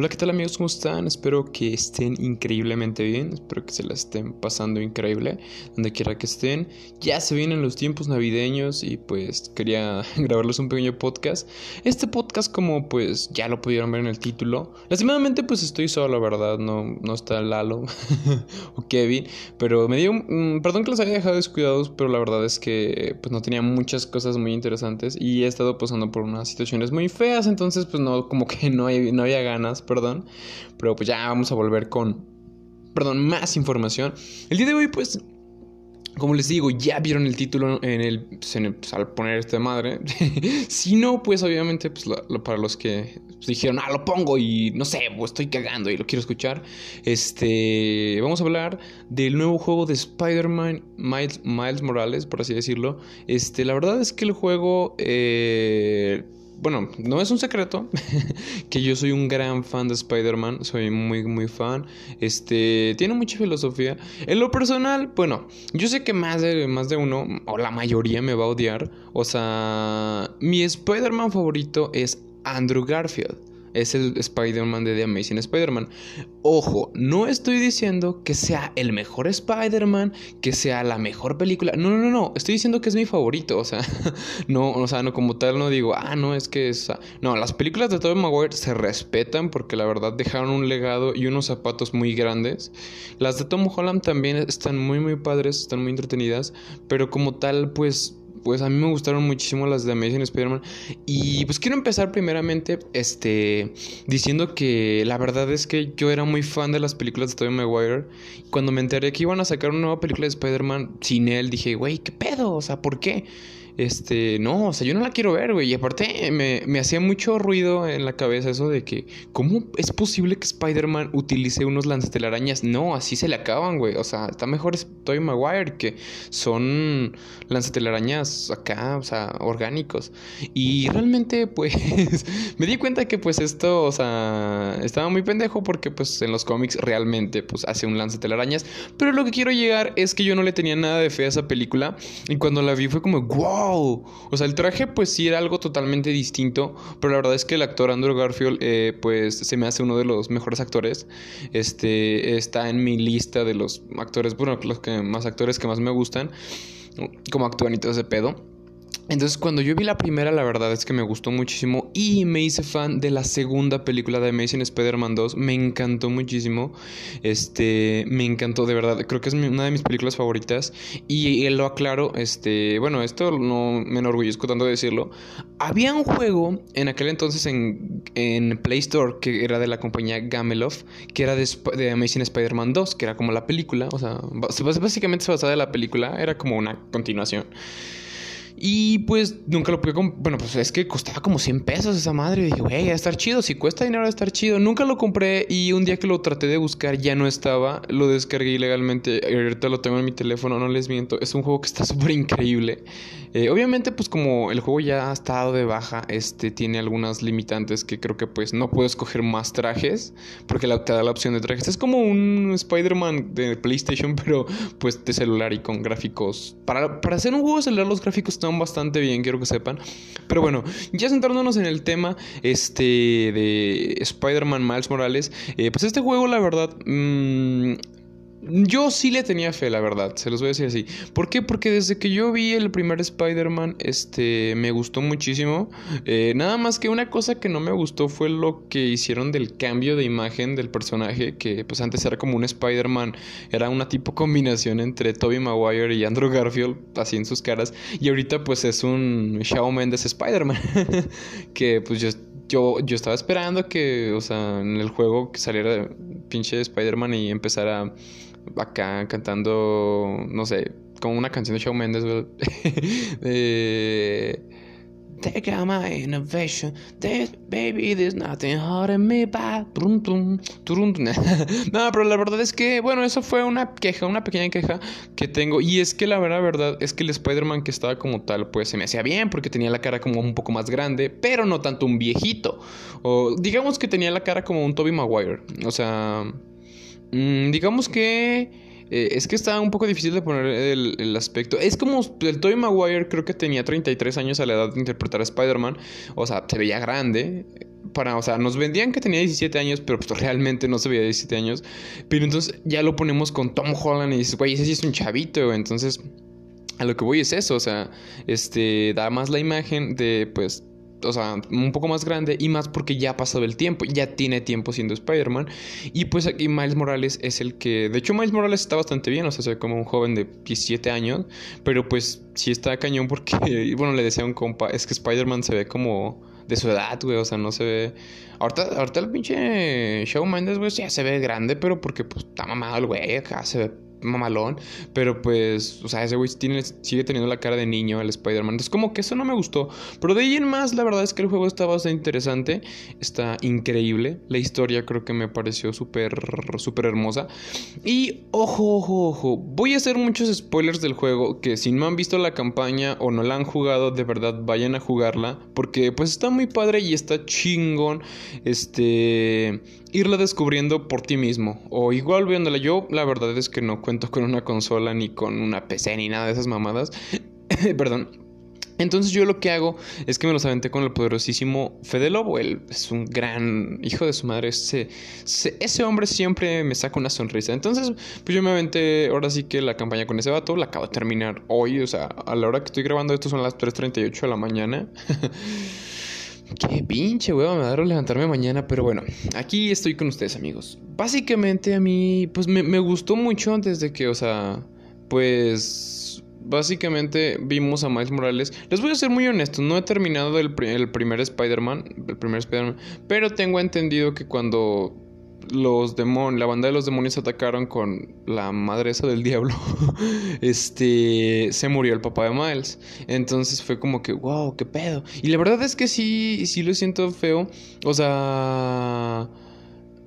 Hola, ¿qué tal amigos? ¿Cómo están? Espero que estén increíblemente bien. Espero que se la estén pasando increíble donde quiera que estén. Ya se vienen los tiempos navideños y pues quería grabarles un pequeño podcast. Este podcast como pues ya lo pudieron ver en el título. Lastimadamente pues estoy solo, ¿verdad? No, no está Lalo o Kevin. Pero me dio... Mm, perdón que los haya dejado descuidados, pero la verdad es que pues no tenía muchas cosas muy interesantes y he estado pasando por unas situaciones muy feas. Entonces pues no, como que no, hay, no había ganas perdón. Pero pues ya vamos a volver con, perdón, más información. El día de hoy, pues, como les digo, ya vieron el título en el, pues, pues, al poner esta madre. si no, pues obviamente, pues para los que dijeron, ah, lo pongo y no sé, estoy cagando y lo quiero escuchar. Este, vamos a hablar del nuevo juego de Spider-Man Miles, Miles, Morales, por así decirlo. Este, la verdad es que el juego eh, bueno, no es un secreto que yo soy un gran fan de Spider-Man, soy muy, muy fan. Este, tiene mucha filosofía. En lo personal, bueno, yo sé que más de, más de uno, o la mayoría, me va a odiar. O sea, mi Spider-Man favorito es Andrew Garfield es el Spider-Man de The Amazing Spider-Man. Ojo, no estoy diciendo que sea el mejor Spider-Man, que sea la mejor película. No, no, no, no. Estoy diciendo que es mi favorito. O sea, no, o sea, no como tal no digo, ah, no, es que es. No, las películas de Tobey Maguire se respetan porque la verdad dejaron un legado y unos zapatos muy grandes. Las de Tom Holland también están muy, muy padres, están muy entretenidas. Pero como tal, pues pues a mí me gustaron muchísimo las de Amazing Spider-Man. Y pues quiero empezar primeramente este, diciendo que la verdad es que yo era muy fan de las películas de Tobey Maguire. Cuando me enteré que iban a sacar una nueva película de Spider-Man sin él, dije, güey, ¿qué pedo? O sea, ¿por qué? Este, no, o sea, yo no la quiero ver, güey. Y aparte me, me, hacía mucho ruido en la cabeza eso de que, ¿cómo es posible que Spider-Man utilice unos lanzatelarañas? No, así se le acaban, güey. O sea, está mejor Tobey Maguire, que son lanzatelarañas acá, o sea, orgánicos. Y realmente, pues, me di cuenta que, pues, esto, o sea, estaba muy pendejo porque, pues, en los cómics realmente, pues, hace un lanzatelarañas. Pero lo que quiero llegar es que yo no le tenía nada de fe a esa película. Y cuando la vi fue como, wow o sea, el traje pues sí era algo totalmente distinto, pero la verdad es que el actor Andrew Garfield eh, pues se me hace uno de los mejores actores. Este está en mi lista de los actores, bueno, los que más actores que más me gustan, como actúan y todo ese pedo. Entonces cuando yo vi la primera la verdad es que me gustó muchísimo y me hice fan de la segunda película de Amazing Spider-Man 2, me encantó muchísimo, este, me encantó de verdad, creo que es una de mis películas favoritas. Y él lo aclaro, este, bueno, esto no me enorgullezco tanto de decirlo, había un juego en aquel entonces en, en Play Store que era de la compañía Gameloft, que era de, de Amazing Spider-Man 2, que era como la película, o sea, básicamente se basaba en la película, era como una continuación. Y pues nunca lo pude comprar. Bueno, pues es que costaba como 100 pesos esa madre. Y dije, güey, va a estar chido. Si cuesta dinero, va a estar chido. Nunca lo compré y un día que lo traté de buscar ya no estaba. Lo descargué ilegalmente. Ahorita lo tengo en mi teléfono, no les miento. Es un juego que está súper increíble. Eh, obviamente, pues como el juego ya ha estado de baja, este tiene algunas limitantes que creo que pues no puedo escoger más trajes. Porque la, te da la opción de trajes. Es como un Spider-Man de PlayStation, pero pues de celular y con gráficos. Para, para hacer un juego celular, los gráficos están bastante bien, quiero que sepan. Pero bueno, ya centrándonos en el tema este, de Spider-Man Miles Morales, eh, pues este juego, la verdad, mmm, yo sí le tenía fe, la verdad, se los voy a decir así. ¿Por qué? Porque desde que yo vi el primer Spider-Man, este, me gustó muchísimo. Eh, nada más que una cosa que no me gustó fue lo que hicieron del cambio de imagen del personaje, que pues antes era como un Spider-Man, era una tipo combinación entre Tobey Maguire y Andrew Garfield, así en sus caras, y ahorita pues es un Shawn Mendes Spider-Man, que pues yo yo, yo estaba esperando que, o sea, en el juego saliera pinche Spider-Man y empezara acá cantando, no sé, como una canción de Shawn Mendes, eh, Take out my innovation. This, baby, there's nothing holding me back. no, pero la verdad es que, bueno, eso fue una queja, una pequeña queja que tengo. Y es que la verdad, verdad es que el Spider-Man que estaba como tal, pues se me hacía bien porque tenía la cara como un poco más grande, pero no tanto un viejito. O digamos que tenía la cara como un Toby Maguire. O sea, mm, digamos que Eh, es que está un poco difícil de poner el, aspecto. Es como el Tobey Maguire creo que tenía 33 años a la edad de interpretar a Spider-Man. O sea, se veía grande. Para, o sea, nos vendían que tenía 17 años, pero pues realmente no se veía 17 años. Pero entonces ya lo ponemos con Tom Holland y dices, güey, ese sí es un chavito, Entonces, a lo que voy es eso, o sea, este, da más la imagen de, pues, o sea, un poco más grande y más porque ya ha pasado el tiempo, ya tiene tiempo siendo Spider-Man. Y pues aquí Miles Morales es el que, de hecho Miles Morales está bastante bien, o sea, se ve como un joven de 17 años, pero pues sí está cañón porque, bueno, le decía a un compa, es que Spider-Man se ve como de su edad, güey, o sea, no se ve... Ahorita, ahorita el pinche Shawn Mendes, güey, ya se ve grande, pero porque pues está mamado el güey, acá se ve mamalón, pero pues, o sea, ese güey sigue teniendo la cara de niño, el Spider-Man. Entonces, como que eso no me gustó. Pero de ahí en más, la verdad es que el juego está bastante interesante, está increíble. La historia creo que me pareció súper, súper hermosa. Y, ojo, ojo, ojo, voy a hacer muchos spoilers del juego, que si no han visto la campaña o no la han jugado, de verdad vayan a jugarla, porque pues está muy padre y está chingón, este, irla descubriendo por ti mismo. O igual viéndola yo, la verdad es que no cuento con una consola ni con una PC ni nada de esas mamadas. Perdón. Entonces yo lo que hago es que me los aventé con el poderosísimo Fede Lobo. Él es un gran hijo de su madre. Ese, ese, hombre siempre me saca una sonrisa. Entonces, pues yo me aventé ahora sí que la campaña con ese vato. La acabo de terminar hoy. O sea, a la hora que estoy grabando esto son las 3.38 de la mañana. Qué pinche huevo me darlo levantarme mañana, pero bueno, aquí estoy con ustedes amigos. Básicamente a mí, pues me, gustó mucho desde que, o sea, pues básicamente vimos a Miles Morales. Les voy a ser muy honesto, no he terminado el primer Spider-Man, el primer Spider-Man, pero tengo entendido que cuando los la banda de los demonios atacaron con la madre esa del diablo, este, se murió el papá de Miles. Entonces fue como que, wow, qué pedo. Y la verdad es que sí, sí lo siento feo. O sea,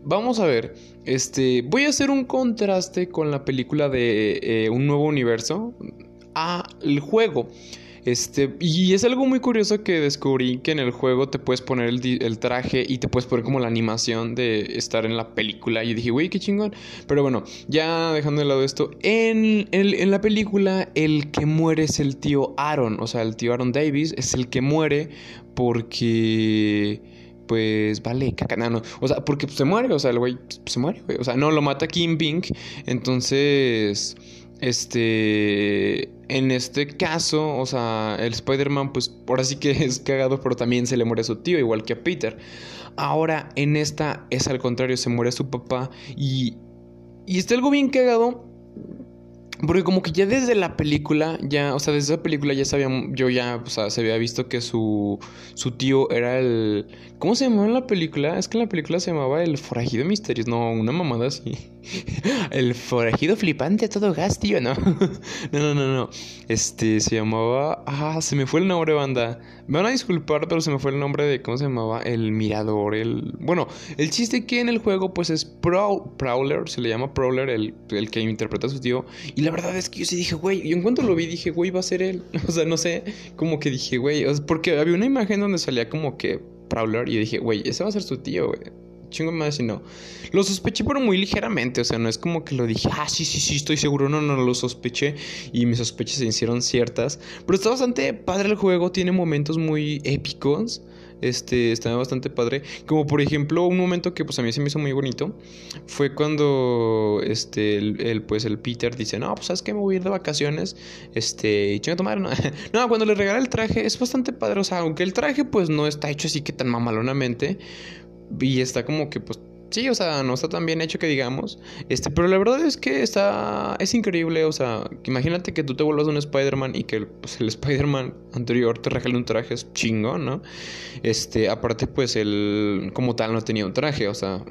vamos a ver. Este, voy a hacer un contraste con la película de eh, Un Nuevo Universo a el juego. Este, y es algo muy curioso que descubrí que en el juego te puedes poner el, traje y te puedes poner como la animación de estar en la película. Y dije, güey, qué chingón. Pero bueno, ya dejando de lado esto, en, en, la película el que muere es el tío Aaron, o sea, el tío Aaron Davis es el que muere porque pues vale, cacanano. O sea, porque se muere, o sea, el güey se muere, güey. O sea, no lo mata Kim Pink. Entonces, este, en este caso, o sea, el Spider-Man, pues ahora sí que es cagado, pero también se le muere a su tío, igual que a Peter. Ahora, en esta es al contrario, se muere su papá y, y está algo bien cagado porque como que ya desde la película, ya, o sea, desde esa película ya sabía, yo ya, o sea, se había visto que su, su tío era el... ¿Cómo se llamaba en la película? Es que en la película se llamaba el forajido misterioso, no, una mamada así. El forajido flipante a todo gas, tío, no. no, no, no, no. Este, se llamaba... Ah, se me fue el nombre, banda. Me van a disculpar, pero se me fue el nombre de... ¿Cómo se llamaba? El mirador, el... Bueno, el chiste que en el juego, pues es Prowler, se le llama Prowler, el, el que interpreta a su tío. Y la verdad es que yo sí dije, güey, y en cuanto lo vi dije, güey, va a ser él. O sea, no sé, como que dije, güey, porque había una imagen donde salía como que Prowler y dije, güey, ese va a ser su tío, güey. Chingo más y no. Lo sospeché, pero muy ligeramente. O sea, no es como que lo dije, ah, sí, sí, sí, estoy seguro. No, no, lo sospeché. Y mis sospechas se hicieron ciertas. Pero está bastante padre el juego. Tiene momentos muy épicos. Este, está bastante padre. Como por ejemplo, un momento que pues a mí se me hizo muy bonito fue cuando este el, pues el Peter dice, "No, pues sabes que me voy a ir de vacaciones." Este, y chinga tomar, no. no, cuando le regala el traje es bastante padre, o sea, aunque el traje pues no está hecho así que tan mamalonamente y está como que pues Sí, o sea, no está tan bien hecho que digamos. Este, pero la verdad es que está. Es increíble. O sea, imagínate que tú te vuelvas un Spider-Man y que el, pues, el Spider-Man anterior te regale un traje, es chingón, ¿no? Este, aparte, pues él como tal no tenía un traje, o sea.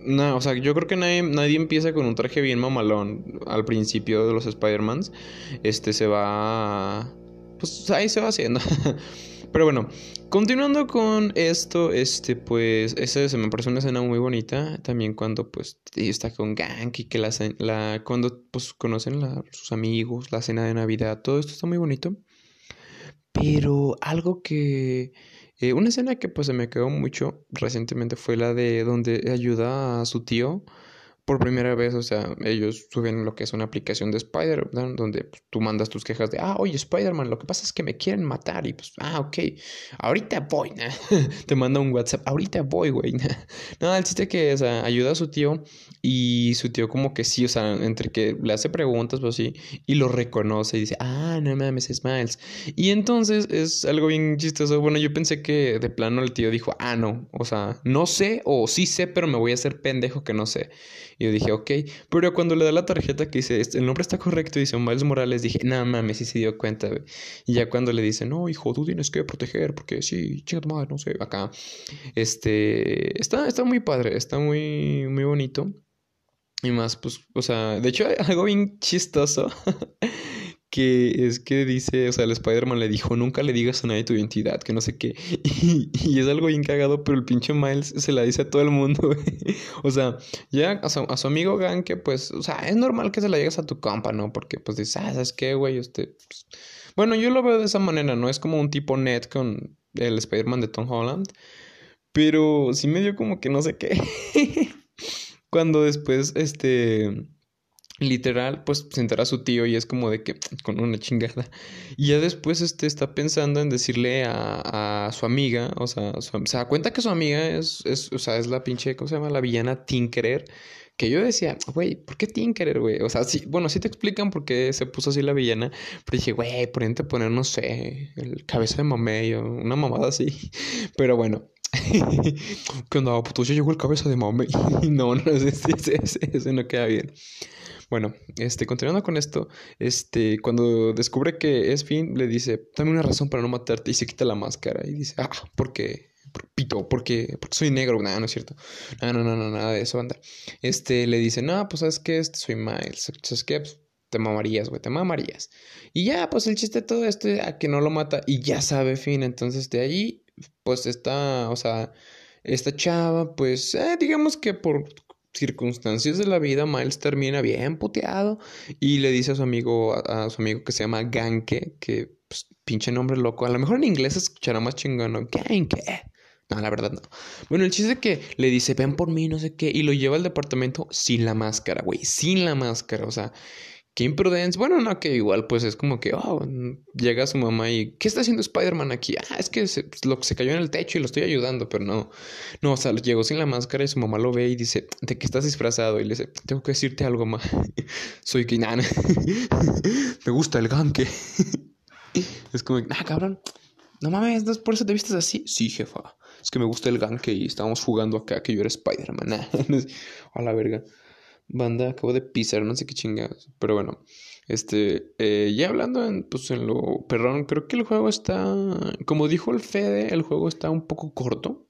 No, o sea, yo creo que nadie, nadie empieza con un traje bien mamalón al principio de los Spider-Mans. Este se va. Pues ahí se va haciendo. Pero bueno, continuando con esto, este, pues, esa se me parece una escena muy bonita. También cuando, pues, está con Gank y que la, la cuando, pues, conocen a sus amigos, la cena de Navidad, todo esto está muy bonito. Pero algo que, eh, una escena que, pues, se me quedó mucho recientemente fue la de donde ayuda a su tío por primera vez, o sea, ellos suben lo que es una aplicación de Spider, man donde pues, tú mandas tus quejas de, ah, oye, Spider-Man, lo que pasa es que me quieren matar y pues, ah, ok, ahorita voy, te manda un WhatsApp, ahorita voy, güey. no, el chiste que, o sea, ayuda a su tío y su tío como que sí, o sea, entre que le hace preguntas, pues sí, y lo reconoce y dice, ah, no mames, es Miles. Y entonces es algo bien chistoso. Bueno, yo pensé que de plano el tío dijo, ah, no, o sea, no sé o sí sé, pero me voy a hacer pendejo que no sé. Y yo dije, ok. Pero cuando le da la tarjeta que dice, el nombre está correcto, dice Miles Morales, dije, no mames, sí se dio cuenta. Y ya cuando le dice, no, hijo, tú tienes que proteger, porque sí, chica tu madre, no sé, acá. Este, está, está muy padre, está muy, muy bonito. Y más, pues, o sea, de hecho, algo bien chistoso que es que dice, o sea, el Spider-Man le dijo, nunca le digas a nadie tu identidad, que no sé qué. Y, es algo bien cagado, pero el pinche Miles se la dice a todo el mundo, güey. O sea, ya a su, a su amigo Ganke, pues, o sea, es normal que se la llegues a tu compa, ¿no? Porque, pues, dices, ah, ¿sabes qué, güey? Usted, pues... Bueno, yo lo veo de esa manera, ¿no? Es como un tipo net con el Spider-Man de Tom Holland. Pero sí me dio como que no sé qué. Cuando después, este literal, pues se entera a su tío y es como de que con una chingada. Y ya después este está pensando en decirle a, a su amiga, o sea, se da cuenta que su amiga es, es, o sea, es la pinche, ¿cómo se llama? La villana Tinkerer. Que yo decía, güey, ¿por qué Tinkerer, güey? O sea, sí, bueno, sí te explican por qué se puso así la villana. Pero dije, güey, ejemplo, poner, no sé, el cabeza de mamey o una mamada así. Pero bueno, ¿Qué onda? Pues ya llegó el cabeza de mamey. no, no, ese, ese, ese, no queda bien. Bueno, este, continuando con esto, este, cuando descubre que es Finn, le dice, dame una razón para no matarte y se quita la máscara y dice, ah, porque, pito, porque, porque soy negro, nada, no es cierto, no, no, no, no, nada de eso, anda. Este, le dice, no, pues sabes que este, soy Miles, sabes qué, pues, te mamarías, güey, te mamarías. Y ya, pues el chiste de todo esto a que no lo mata y ya sabe Finn, entonces de ahí, pues está, o sea, esta chava, pues, eh, digamos que por circunstancias de la vida, Miles termina bien puteado y le dice a su amigo, a, su amigo que se llama Ganke, que pues, pinche nombre loco, a lo mejor en inglés se escuchará más chingón. Ganke. No, la verdad no. Bueno, el chiste es que le dice, ven por mí, no sé qué, y lo lleva al departamento sin la máscara, güey, sin la máscara, o sea, qué imprudencia. Bueno, no, que igual pues es como que, oh, llega su mamá y, ¿qué está haciendo Spider-Man aquí? Ah, es que se, lo, se cayó en el techo y lo estoy ayudando, pero no. No, o sea, llegó sin la máscara y su mamá lo ve y dice, ¿de qué estás disfrazado? Y le dice, tengo que decirte algo más. Soy Kinan. Me gusta el ganque. es como, ah, cabrón. No mames, ¿no por eso te vistes así? Sí, jefa. Es que me gusta el ganque y estábamos jugando acá que yo era Spider-Man. a la verga banda, acabo de pisar, no sé qué chingados. Pero bueno, este, eh, ya hablando en, pues en lo perdón, creo que el juego está, como dijo el Fede, el juego está un poco corto.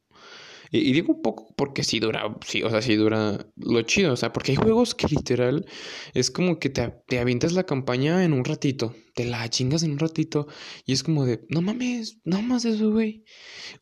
Y, digo un poco porque sí dura, sí, o sea, sí dura lo chido, o sea, porque hay juegos que literal es como que te, te avientas la campaña en un ratito, te la chingas en un ratito y es como de, no mames, no más eso, güey.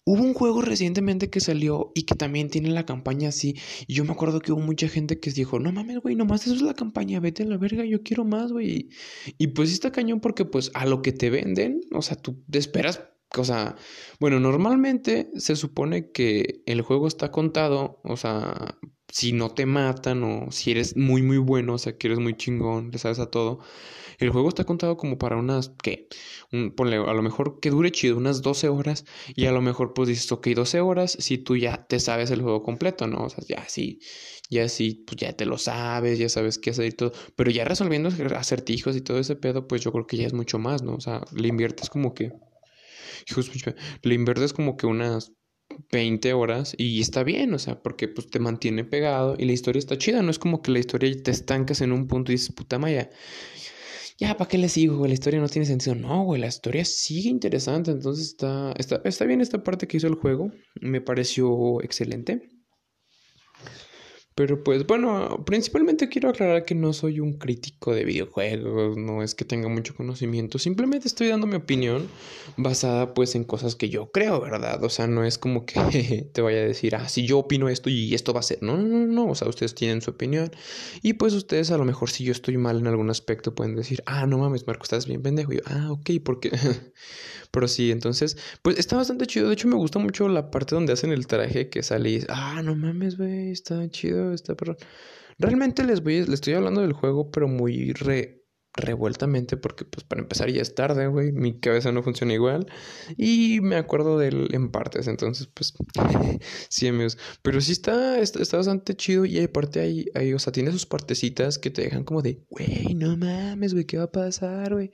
Hubo un juego recientemente que salió y que también tiene la campaña así y yo me acuerdo que hubo mucha gente que dijo, no mames, güey, nomás eso es la campaña, vete a la verga, yo quiero más, güey. Y pues está cañón porque pues a lo que te venden, o sea, tú te esperas o sea, bueno, normalmente se supone que el juego está contado, o sea, si no te matan o si eres muy muy bueno, o sea, que eres muy chingón, le sabes a todo. El juego está contado como para unas, ¿qué? Un, ponle, a lo mejor que dure chido, unas 12 horas. Y a lo mejor pues dices, ok, 12 horas si tú ya te sabes el juego completo, ¿no? O sea, ya sí, ya sí, pues ya te lo sabes, ya sabes qué hacer y todo. Pero ya resolviendo acertijos y todo ese pedo, pues yo creo que ya es mucho más, ¿no? O sea, le inviertes como que le inviertes como que unas 20 horas y está bien, o sea, porque pues te mantiene pegado y la historia está chida, no es como que la historia te estancas en un punto y dices, puta maya, ya, ¿para qué le sigo? La historia no tiene sentido. No, güey, la historia sigue interesante, entonces está, está, está bien esta parte que hizo el juego, me pareció excelente. Pero pues bueno, principalmente quiero aclarar que no soy un crítico de videojuegos, no es que tenga mucho conocimiento, simplemente estoy dando mi opinión basada pues en cosas que yo creo, ¿verdad? O sea, no es como que te vaya a decir, ah, si yo opino esto y esto va a ser, no, no, no, o sea, ustedes tienen su opinión. Y pues ustedes a lo mejor si yo estoy mal en algún aspecto pueden decir, ah, no mames, Marco, estás bien pendejo, yo, ah, ok, porque... Pero sí, entonces, pues está bastante chido. De hecho, me gusta mucho la parte donde hacen el traje que sale y ah, no mames, güey, está chido está perrón. Realmente les voy, les estoy hablando del juego, pero muy re, revueltamente, porque pues para empezar ya es tarde, güey, mi cabeza no funciona igual, y me acuerdo de él en partes, entonces pues, sí amigos, pero sí está, está, bastante chido, y aparte hay, hay, o sea, tiene sus partecitas que te dejan como de, güey, no mames, güey, ¿qué va a pasar, güey?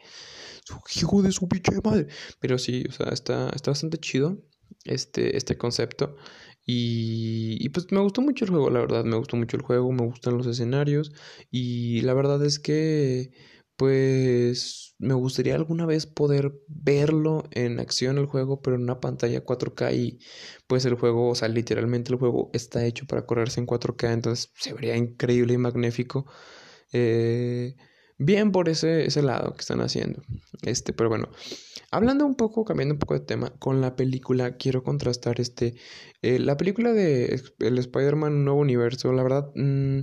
Hijo de su pinche madre, pero sí, o sea, está, está bastante chido este, este concepto. Y, y, pues me gustó mucho el juego, la verdad, me gustó mucho el juego, me gustan los escenarios y la verdad es que pues me gustaría alguna vez poder verlo en acción el juego, pero en una pantalla 4K y pues el juego, o sea, literalmente el juego está hecho para correrse en 4K, entonces se vería increíble y magnífico. Eh, bien por ese, ese lado que están haciendo. Este, pero bueno, hablando un poco, cambiando un poco de tema, con la película quiero contrastar este, eh, la película de el Spider-Man Nuevo Universo, la verdad, mm,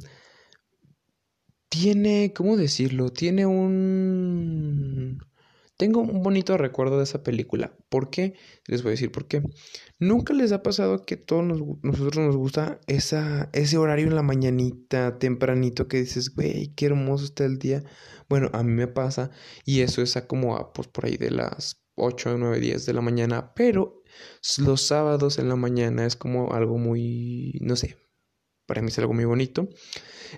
tiene, ¿cómo decirlo? Tiene un... Tengo un bonito recuerdo de esa película. ¿Por qué? Les voy a decir por qué. Nunca les ha pasado que todos nosotros nos gusta esa, ese horario en la mañanita, tempranito, que dices, güey, qué hermoso está el día. Bueno, a mí me pasa y eso es a como a, pues por ahí de las 8, 9, 10 de la mañana. Pero los sábados en la mañana es como algo muy, no sé, para mí es algo muy bonito.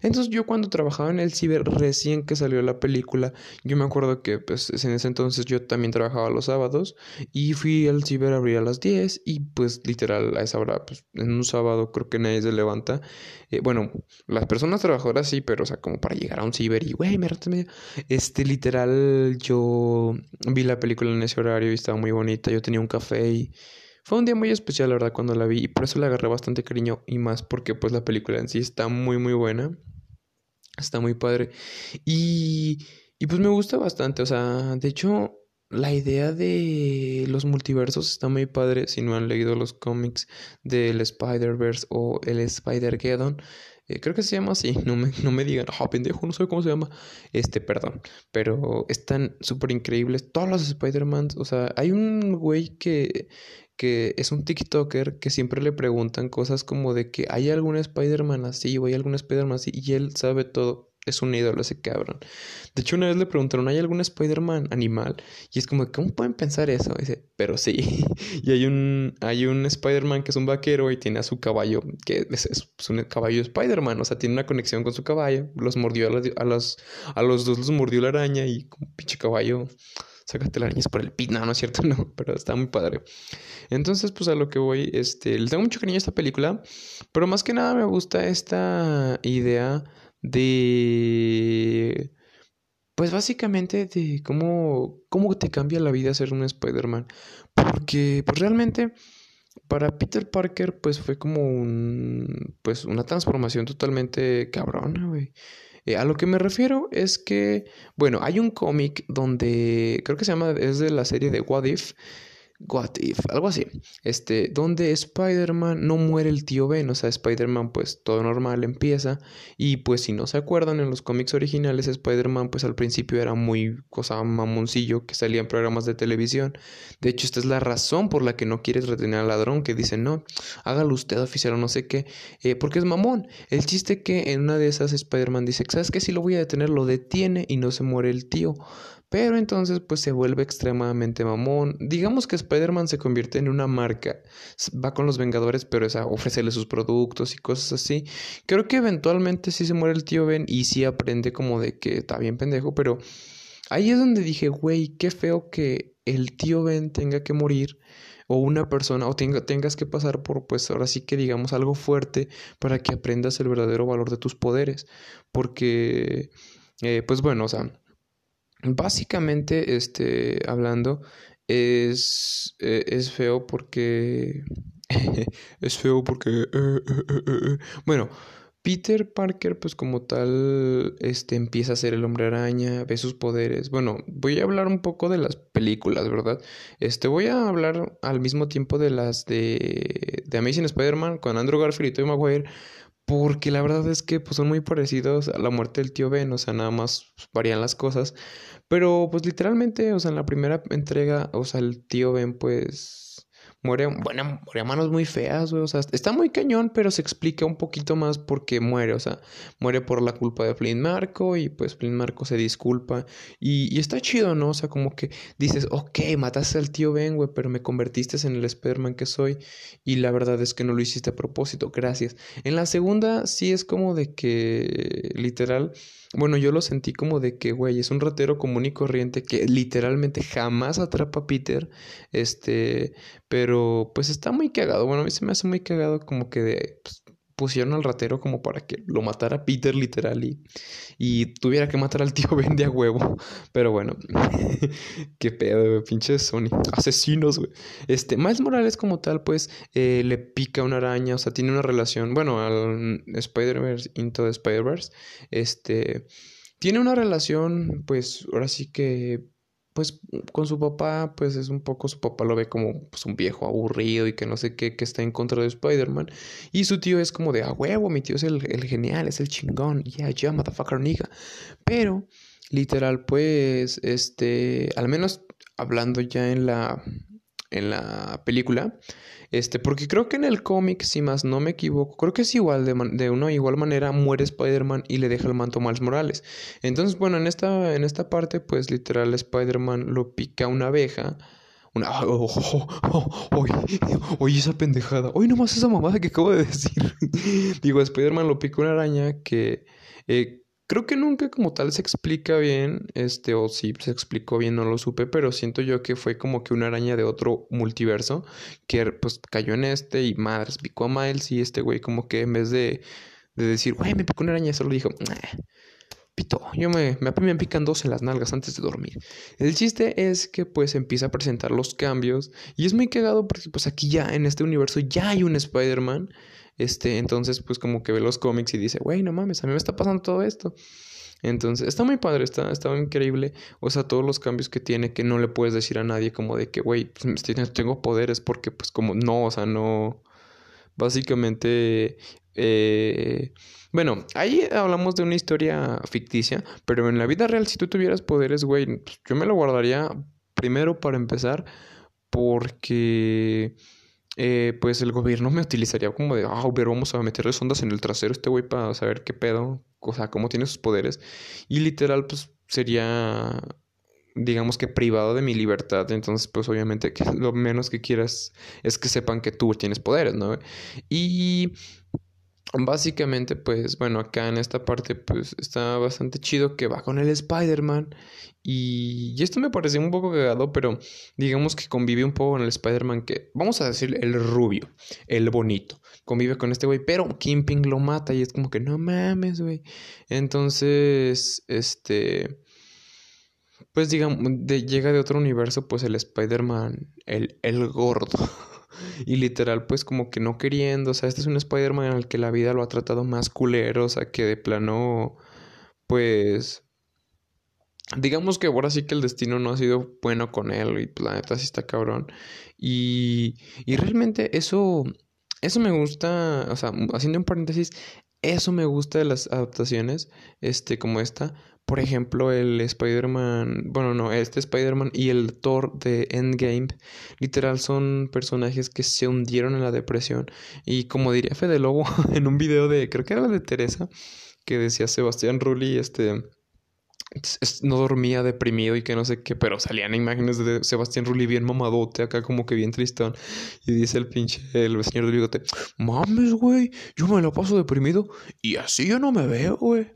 Entonces yo cuando trabajaba en el ciber, recién que salió la película, yo me acuerdo que pues en ese entonces yo también trabajaba los sábados y fui al ciber a abrir a las 10 y pues literal a esa hora, pues en un sábado creo que nadie se levanta. Eh, bueno, las personas trabajadoras sí, pero o sea, como para llegar a un ciber y, güey, me medio. Este, literal, yo vi la película en ese horario y estaba muy bonita, yo tenía un café y... Fue un día muy especial, la verdad, cuando la vi y por eso le agarré bastante cariño y más porque pues la película en sí está muy, muy buena. Está muy padre. Y, y pues me gusta bastante, o sea, de hecho, la idea de los multiversos está muy padre si no han leído los cómics del Spider-Verse o el Spider-Geddon. Eh, creo que se llama así, no me, no me digan, ah, pendejo, no sé cómo se llama. Este, perdón. Pero están súper increíbles. Todos los Spider-Man, o sea, hay un güey que que es un TikToker que siempre le preguntan cosas como de que hay algún Spider-Man así o hay algún Spider-Man así y él sabe todo. Es un ídolo ese cabrón. De hecho, una vez le preguntaron, ¿hay algún Spider-Man animal? Y es como, ¿cómo pueden pensar eso? dice, pero sí. y hay un, hay un Spider-Man que es un vaquero y tiene a su caballo, que es, un caballo de Spider-Man. O sea, tiene una conexión con su caballo. Los mordió a, a, los, a los dos los mordió la araña y como pinche caballo sácate la arañas por el pit. No, no es cierto, no, pero está muy padre. Entonces, pues a lo que voy, este, le tengo mucho cariño a esta película, pero más que nada me gusta esta idea de... Pues básicamente de cómo, cómo te cambia la vida ser un Spider-Man. Porque pues realmente para Peter Parker pues fue como un, pues una transformación totalmente cabrona, güey. Eh, a lo que me refiero es que, bueno, hay un cómic donde creo que se llama, es de la serie de What If, What If, algo así, este, donde Spider-Man no muere el tío Ben, o sea, Spider-Man pues todo normal empieza. Y pues si no se acuerdan en los cómics originales Spider-Man pues al principio era muy cosa mamoncillo que salía en programas de televisión, de hecho esta es la razón por la que no quieres retener al ladrón que dice no, hágalo usted oficial o no sé qué, eh, porque es mamón, el chiste que en una de esas Spider-Man dice, ¿sabes qué? Si lo voy a detener, lo detiene y no se muere el tío. Pero entonces pues se vuelve extremadamente mamón. Digamos que Spider-Man se convierte en una marca. Va con los Vengadores, pero es a ofrecerle sus productos y cosas así. Creo que eventualmente sí se muere el tío Ben y sí aprende como de que está bien pendejo, pero ahí es donde dije, güey, qué feo que el tío Ben tenga que morir o una persona o tenga, tengas que pasar por pues ahora sí que digamos algo fuerte para que aprendas el verdadero valor de tus poderes. Porque, eh, pues bueno, o sea Básicamente, este, hablando, es, eh, es feo porque... es feo porque... Eh, eh, bueno, Peter Parker, pues como tal, este, empieza a ser el hombre araña, ve sus poderes. Bueno, voy a hablar un poco de las películas, ¿verdad? Este, voy a hablar al mismo tiempo de las de, de Amazing Spider-Man con Andrew Garfield y Tobey Maguire, porque la verdad es que pues, son muy parecidos a la muerte del tío Ben, o sea, nada más varían las cosas. Pero pues literalmente, o sea, en la primera entrega, o sea, el tío Ben pues Muere, bueno, muere a manos muy feas, güey. O sea, está muy cañón, pero se explica un poquito más por qué muere. O sea, muere por la culpa de Flynn Marco y pues Flynn Marco se disculpa. Y, y está chido, ¿no? O sea, como que dices, ok, mataste al tío Ben, güey, pero me convertiste en el Spider-Man que soy. Y la verdad es que no lo hiciste a propósito, gracias. En la segunda sí es como de que, literal, bueno, yo lo sentí como de que, güey, es un ratero común y corriente que literalmente jamás atrapa a Peter. Este, pero pues está muy cagado. Bueno, a mí se me hace muy cagado como que de, pues, pusieron al ratero como para que lo matara Peter literal y, tuviera que matar al tío Ben de a huevo. Pero bueno, qué pedo, pinche Sony. Asesinos, güey. Este, Miles Morales como tal, pues, eh, le pica una araña, o sea, tiene una relación, bueno, al Spider-Verse, Into Spider-Verse, este, tiene una relación, pues, ahora sí que pues con su papá, pues es un poco, su papá lo ve como pues, un viejo aburrido y que no sé qué, que está en contra de Spider-Man. Y su tío es como de, ah, huevo, mi tío es el, el genial, es el chingón, yeah, yeah, motherfucker nigga. Pero, literal, pues, este, al menos hablando ya en la, en la película, este, porque creo que en el cómic, si más no me equivoco, creo que es igual, de, de una igual manera muere Spider-Man y le deja el manto a Miles Morales. Entonces, bueno, en esta, en esta parte, pues literal Spider-Man lo pica una abeja. Una... Oh, oh, oh, oye, esa pendejada. Oye, nomás esa mamada que acabo de decir. Digo, Spider-Man lo pica una araña que... Eh, Creo que nunca como tal se explica bien, este, o si se explicó bien, no lo supe, pero siento yo que fue como que una araña de otro multiverso que pues cayó en este y madres picó a Miles y este güey como que en vez de, de decir, güey, me picó una araña, solo dijo, pito, yo me, me, me pican dos en las nalgas antes de dormir. El chiste es que pues empieza a presentar los cambios y es muy cagado porque pues aquí ya en este universo ya hay un Spider-Man este, entonces, pues como que ve los cómics y dice, güey, no mames, a mí me está pasando todo esto. Entonces, está muy padre, está, está increíble. O sea, todos los cambios que tiene que no le puedes decir a nadie como de que, güey, pues, tengo poderes porque pues como no, o sea, no... Básicamente, eh, bueno, ahí hablamos de una historia ficticia, pero en la vida real, si tú tuvieras poderes, güey, pues, yo me lo guardaría primero para empezar porque eh, pues el gobierno me utilizaría como de, ah, pero vamos a meterle sondas en el trasero a este güey para saber qué pedo, o sea, cómo tiene sus poderes. Y literal, pues sería, digamos que privado de mi libertad. Entonces, pues obviamente lo menos que quieras es que sepan que tú tienes poderes, ¿no? Y Básicamente, pues, bueno, acá en esta parte, pues, está bastante chido que va con el Spider-Man. Y, y, esto me pareció un poco cagado, pero digamos que convive un poco con el Spider-Man que, vamos a decir, el rubio, el bonito. Convive con este güey, pero Kimping lo mata y es como que no mames, güey. Entonces, este, pues digamos, llega de otro universo, pues el Spider-Man, el, el gordo. Y literal, pues como que no queriendo, o sea, este es un Spider-Man el que la vida lo ha tratado más culero, o sea, que de plano, pues, digamos que ahora sí que el destino no ha sido bueno con él y la neta sí está cabrón. Y, y realmente eso, eso me gusta, o sea, haciendo un paréntesis, eso me gusta de las adaptaciones, este, como esta, por ejemplo, el Spider-Man, bueno, no, este Spider-Man y el Thor de Endgame, literal son personajes que se hundieron en la depresión. Y como diría Fede Lobo en un video de, creo que era de Teresa, que decía Sebastián Rulli, este, no dormía deprimido y que no sé qué, pero salían imágenes de Sebastián Rulli bien mamadote, acá como que bien tristón. Y dice el pinche, el señor del bigote, mames, güey, yo me lo paso deprimido y así yo no me veo, güey.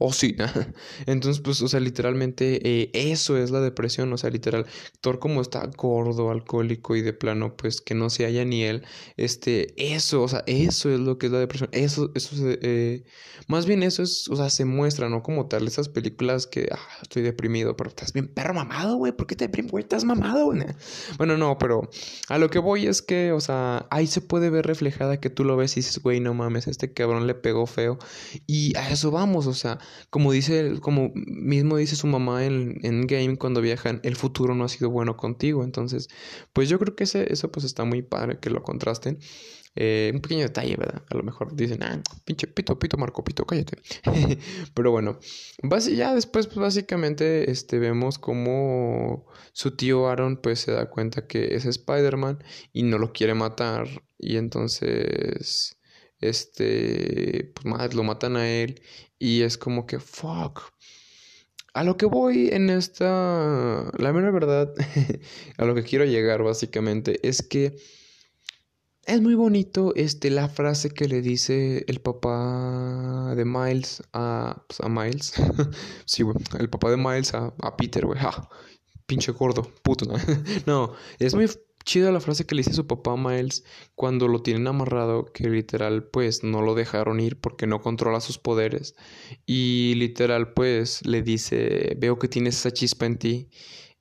Oh, sí. Entonces, pues, o sea, literalmente eh, eso es la depresión. O sea, literal, Thor como está gordo, alcohólico y de plano, pues que no se haya ni él. Este, eso, o sea, eso es lo que es la depresión. Eso, eso, eh, más bien eso es, o sea, se muestra, ¿no? Como tal, esas películas que, ah, estoy deprimido, pero estás bien perro mamado, güey. ¿Por qué te deprimes, güey? Estás mamado, güey. Bueno, no, pero a lo que voy es que, o sea, ahí se puede ver reflejada que tú lo ves y dices, güey, no mames, este cabrón le pegó feo. Y a eso vamos, o sea, como dice, como mismo dice su mamá en, en Game cuando viajan, el futuro no ha sido bueno contigo. Entonces, pues yo creo que ese, eso pues está muy padre que lo contrasten. Eh, un pequeño detalle, ¿verdad? A lo mejor dicen, ah, pinche pito, pito, Marco, pito, cállate. Pero bueno, ya después, pues básicamente, este, vemos como su tío Aaron, pues se da cuenta que es Spider-Man y no lo quiere matar. Y entonces, este, pues más, lo matan a él y es como que, fuck. A lo que voy en esta, la mera verdad, a lo que quiero llegar básicamente es que es muy bonito este, la frase que le dice el papá de Miles a, pues, a Miles. sí, güey, el papá de Miles a, a Peter, güey. pinche gordo, puto. ¿no? no, es muy chida la frase que le dice su papá a Miles cuando lo tienen amarrado, que literal pues no lo dejaron ir porque no controla sus poderes. Y literal pues le dice, veo que tienes esa chispa en ti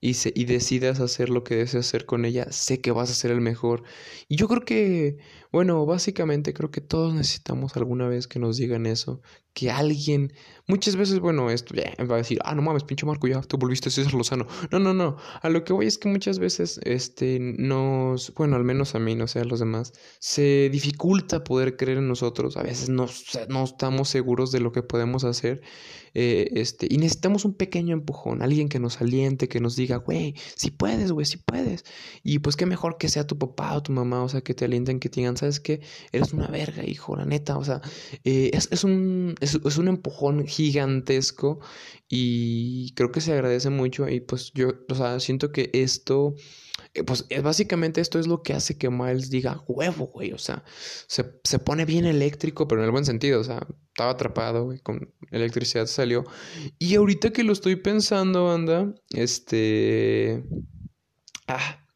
y, se, y decidas hacer lo que deseas hacer con ella, sé que vas a ser el mejor. Y yo creo que, bueno, básicamente creo que todos necesitamos alguna vez que nos digan eso, que alguien, muchas veces, bueno, esto ya va a decir, ah, no mames, pinche Marco, ya tú volviste a César Lozano. No, no, no, a lo que voy es que muchas veces, este, nos, bueno, al menos a mí, no sé, a los demás, se dificulta poder creer en nosotros, a veces no, no estamos seguros de lo que podemos hacer, eh, este, y necesitamos un pequeño empujón, alguien que nos aliente, que nos diga, güey, si puedes, güey, si puedes. Y pues qué mejor que sea tu papá o tu mamá, o sea, que te alienten, que te ¿sabes qué? Eres una verga, hijo, la neta, o sea, eh, es, es un es, un empujón gigantesco y creo que se agradece mucho y pues yo, o sea, siento que esto, eh, pues es, básicamente esto es lo que hace que Miles diga huevo, güey, o sea, se, se pone bien eléctrico, pero en el buen sentido, o sea, estaba atrapado, güey, con electricidad salió. Y ahorita que lo estoy pensando, anda, este... Ah,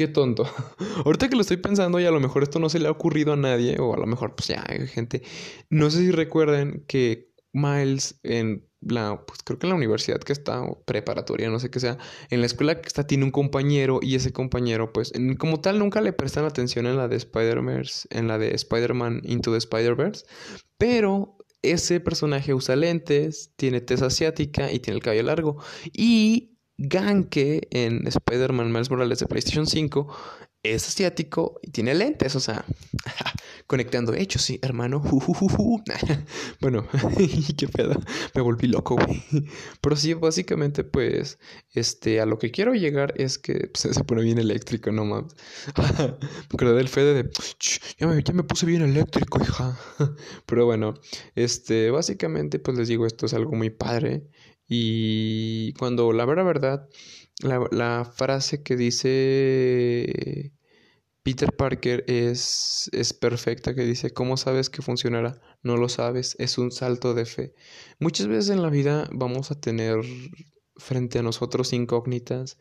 Qué tonto. Ahorita que lo estoy pensando y a lo mejor esto no se le ha ocurrido a nadie, o a lo mejor pues ya hay gente. No sé si recuerden que Miles en la, pues creo que en la universidad que está, o preparatoria, no sé qué sea, en la escuela que está tiene un compañero y ese compañero pues como tal nunca le prestan atención en la de Spider-Man, en la de Spider-Man Into the Spider-Verse, pero ese personaje usa lentes, tiene tez asiática y tiene el cabello largo y Ganke en Spider-Man Miles Morales de PlayStation 5 es asiático y tiene lentes, o sea, conectando hechos, sí, hermano. bueno, qué pedo, me volví loco, güey. Pero sí, básicamente, pues, este, a lo que quiero llegar es que pues, se pone bien eléctrico, no mames. me acordé del Fede de, ya me, ya me puse bien eléctrico, hija. Pero bueno, este, básicamente, pues les digo, esto es algo muy padre. Y cuando la verdad, la, la frase que dice Peter Parker es, es perfecta, que dice, ¿cómo sabes que funcionará? No lo sabes, es un salto de fe. Muchas veces en la vida vamos a tener frente a nosotros incógnitas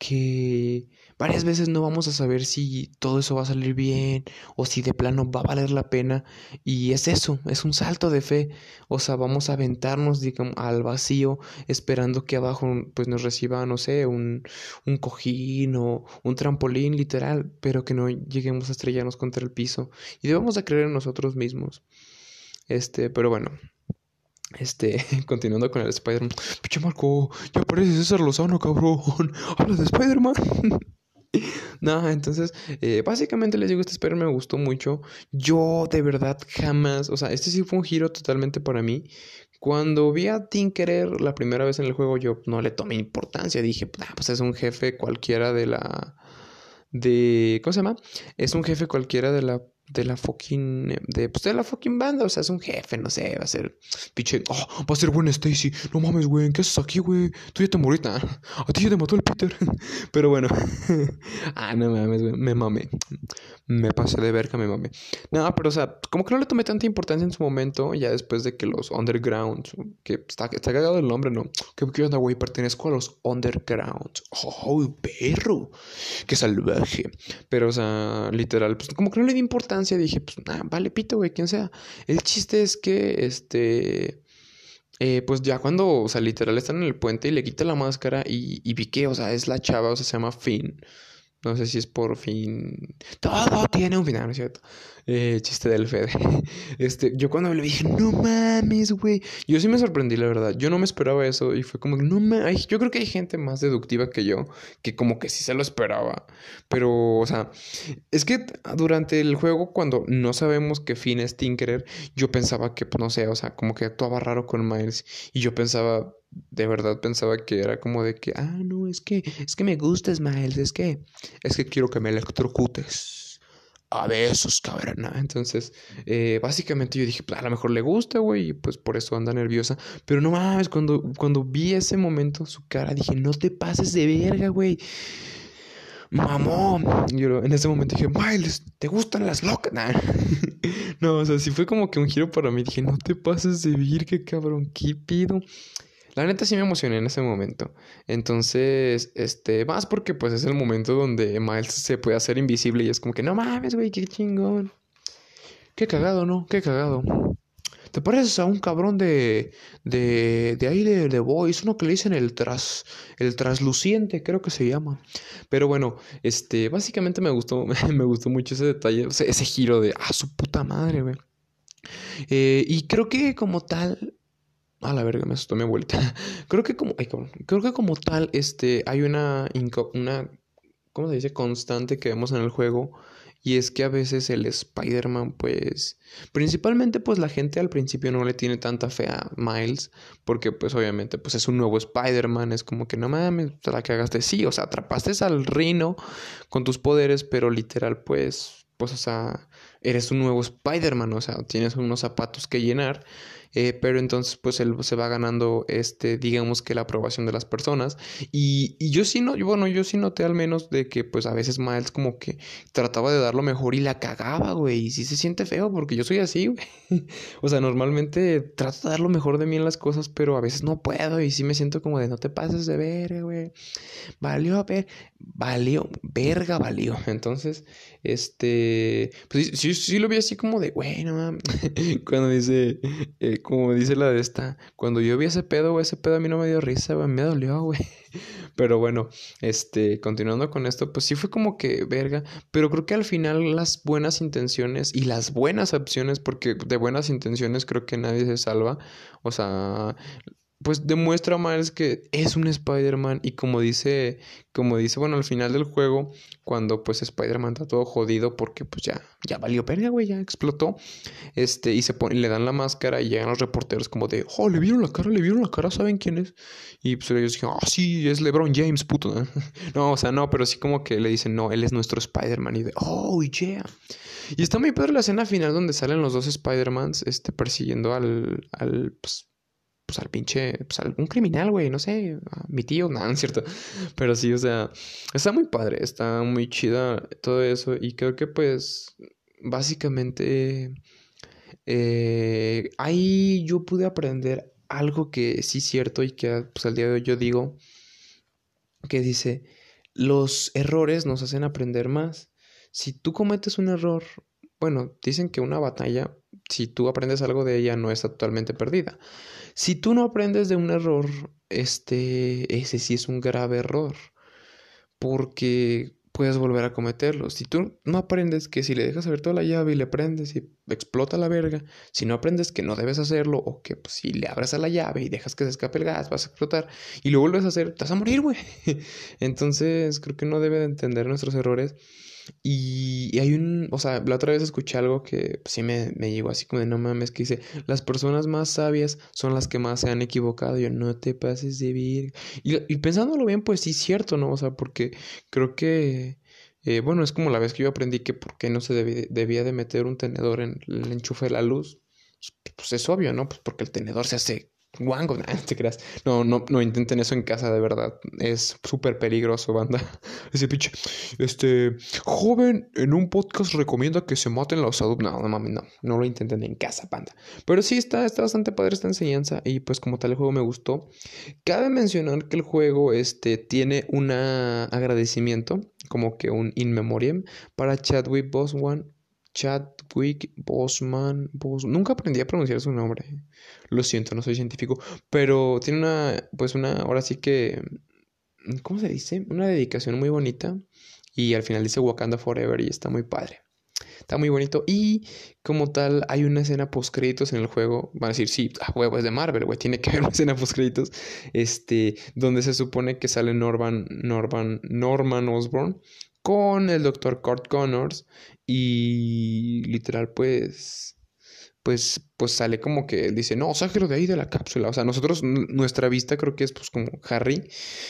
que varias veces no vamos a saber si todo eso va a salir bien o si de plano va a valer la pena. Y es eso, es un salto de fe. O sea, vamos a aventarnos, digamos, al vacío esperando que abajo pues nos reciba, no sé, un, un cojín o un trampolín literal, pero que no lleguemos a estrellarnos contra el piso. Y debemos de creer en nosotros mismos. Este, pero bueno. Este, continuando con el Spider-Man. Piche Marco, ya parece César Lozano, cabrón. Habla de Spider-Man. no, entonces, eh, básicamente les digo, este Spider-Man me gustó mucho. Yo de verdad jamás, o sea, este sí fue un giro totalmente para mí. Cuando vi a Tinkerer la primera vez en el juego, yo no le tomé importancia. Dije, ah, pues es un jefe cualquiera de la. de. ¿Cómo se llama? Es un jefe cualquiera de la de la fucking. De, pues de la fucking banda. O sea, es un jefe, no sé. Va a ser. Pinche. Oh, va a ser buena Stacy. No mames, güey. ¿Qué haces aquí, güey? Tú ya te moriste. A ti ya te mató el Peter. Pero bueno. ah, no mames, güey. Me mame. Me pasé de verga, me mame. No, pero o sea, como que no le tomé tanta importancia en su momento. Ya después de que los Underground. Que está, está cagado el nombre, ¿no? ¿Qué, qué onda, güey? Pertenezco a los Underground. Oh, perro. Qué salvaje. Pero, o sea, literal. Pues como que no le di importancia dije, pues, ah, vale, pito, güey, quien sea. El chiste es que, este, eh, pues ya cuando, o sea, literal están en el puente y le quita la máscara y, y vi que, o sea, es la chava, o sea, se llama Finn. No sé si es por fin. Todo tiene un final, ¿no es cierto? Eh, chiste del Fede. Este, yo cuando le dije, no mames, güey. Yo sí me sorprendí, la verdad. Yo no me esperaba eso. Y fue como, no mames. Yo creo que hay gente más deductiva que yo. Que como que sí se lo esperaba. Pero, o sea, es que durante el juego, cuando no sabemos que Finn es Tinkerer, yo pensaba que, pues, no sé, o sea, como que actuaba raro con Miles. Y yo pensaba, de verdad pensaba que era como de que, ah, no, es que, es que me gustas, Miles, es que, es que quiero que me electrocutes. A besos, cabrón. Entonces, eh, básicamente yo dije, pues, a lo mejor le gusta, güey, y pues por eso anda nerviosa. Pero no mames, cuando, cuando vi ese momento, su cara, dije, no te pases de verga, güey. Mamón. Yo en ese momento dije, Miles, ¿te gustan las locas? no, o sea, sí fue como que un giro para mí. Dije, no te pases de verga, cabrón, ¿qué pido? La neta sí me emocioné en ese momento. Entonces, este, más porque pues es el momento donde Miles se puede hacer invisible y es como que no mames, güey, qué chingón. Qué cagado, ¿no? Qué cagado. ¿Te pareces a un cabrón de, de, de ahí de, de Boys? Uno que le dicen el tras, el trasluciente, creo que se llama. Pero bueno, este, básicamente me gustó, me gustó mucho ese detalle, ese, giro de, ah, su puta madre, güey. Eh, y creo que como tal, a la verga, me asustó mi vuelta. creo que como. Ay, creo que como tal, este. Hay una. una ¿Cómo se dice? Constante que vemos en el juego. Y es que a veces el Spider-Man, pues. Principalmente, pues la gente al principio no le tiene tanta fe a Miles. Porque, pues, obviamente, pues es un nuevo Spider-Man. Es como que no mames, la que hagas de sí. O sea, atrapaste al Rino con tus poderes, pero literal, pues. Pues, o sea, eres un nuevo Spider-Man. O sea, tienes unos zapatos que llenar. Eh, pero entonces pues él se va ganando, este, digamos que la aprobación de las personas. Y, y yo sí, no, bueno, yo sí noté al menos de que pues a veces Miles como que trataba de dar lo mejor y la cagaba, güey. Y sí se siente feo porque yo soy así, güey. o sea, normalmente trato de dar lo mejor de mí en las cosas, pero a veces no puedo y sí me siento como de no te pases de ver, güey. Valió, a ver, valió, verga, valió. Entonces, este, pues sí, sí, lo vi así como de, güey, no Cuando dice, eh, como dice la de esta, cuando yo vi ese pedo, ese pedo a mí no me dio risa, güey, me dolió, güey. Pero bueno, este, continuando con esto, pues sí fue como que verga, pero creo que al final las buenas intenciones y las buenas opciones, porque de buenas intenciones creo que nadie se salva, o sea, pues demuestra a que es un Spider-Man y como dice, como dice, bueno, al final del juego, cuando pues Spider-Man está todo jodido porque pues ya, ya valió perga, güey, ya explotó, este, y se pone, le dan la máscara y llegan los reporteros como de, oh, le vieron la cara, le vieron la cara, ¿saben quién es? Y pues ellos dijeron, ah, sí, es LeBron James, puto. no, o sea, no, pero sí como que le dicen, no, él es nuestro Spider-Man y de, oh, yeah. Y está muy padre la escena final donde salen los dos Spider-Mans, este, persiguiendo al, al, pues, pues al pinche, pues algún criminal, güey, no sé, mi tío, nada, no es cierto. Pero sí, o sea, está muy padre, está muy chida todo eso y creo que pues básicamente eh, ahí yo pude aprender algo que sí es cierto y que pues al día de hoy yo digo que dice, los errores nos hacen aprender más. Si tú cometes un error, bueno, dicen que una batalla, si tú aprendes algo de ella, no está totalmente perdida. Si tú no aprendes de un error, este, ese sí es un grave error, porque puedes volver a cometerlo. Si tú no aprendes que si le dejas abierta la llave y le prendes y explota la verga, si no aprendes que no debes hacerlo o que pues, si le abres a la llave y dejas que se escape el gas, vas a explotar y lo vuelves a hacer, te vas a morir, güey. Entonces, creo que no debe de entender nuestros errores y, hay un, o sea, la otra vez escuché algo que pues, sí me, me, llegó así como de no mames, que dice, las personas más sabias son las que más se han equivocado. yo, no te pases de vir. Y, y pensándolo bien, pues sí cierto, ¿no? O sea, porque creo que, eh, bueno, es como la vez que yo aprendí que por qué no se debía de meter un tenedor en el enchufe de la luz. Pues es obvio, ¿no? Pues porque el tenedor se hace guango, no te creas. No, no, no intenten eso en casa, de verdad. Es súper peligroso, banda. Ese pinche. Este. Joven en un podcast recomienda que se maten los adultos. No, no mames, no. No lo intenten en casa, banda. Pero sí, está, está bastante padre esta enseñanza. Y pues, como tal, el juego me gustó. Cabe mencionar que el juego este, tiene un agradecimiento, como que un in memoriam, para Chadwick Boseman Chadwick Boseman, nunca aprendí a pronunciar su nombre. Lo siento, no soy científico, pero tiene una, pues una, ahora sí que, ¿cómo se dice? Una dedicación muy bonita Y al final dice Wakanda Forever y está muy padre. Está muy bonito. Y como tal, hay una escena post créditos en el juego. Van a decir, sí, a huevo es de Marvel, güey. Tiene que haber una escena post créditos. Este, donde se supone que sale Norman, Norman, Norman Osborn con el doctor Kurt Connors. Y literal, pues pues, pues sale como que dice, no, sáquelo de ahí de la cápsula. O sea, nosotros, nuestra vista creo que es pues como Harry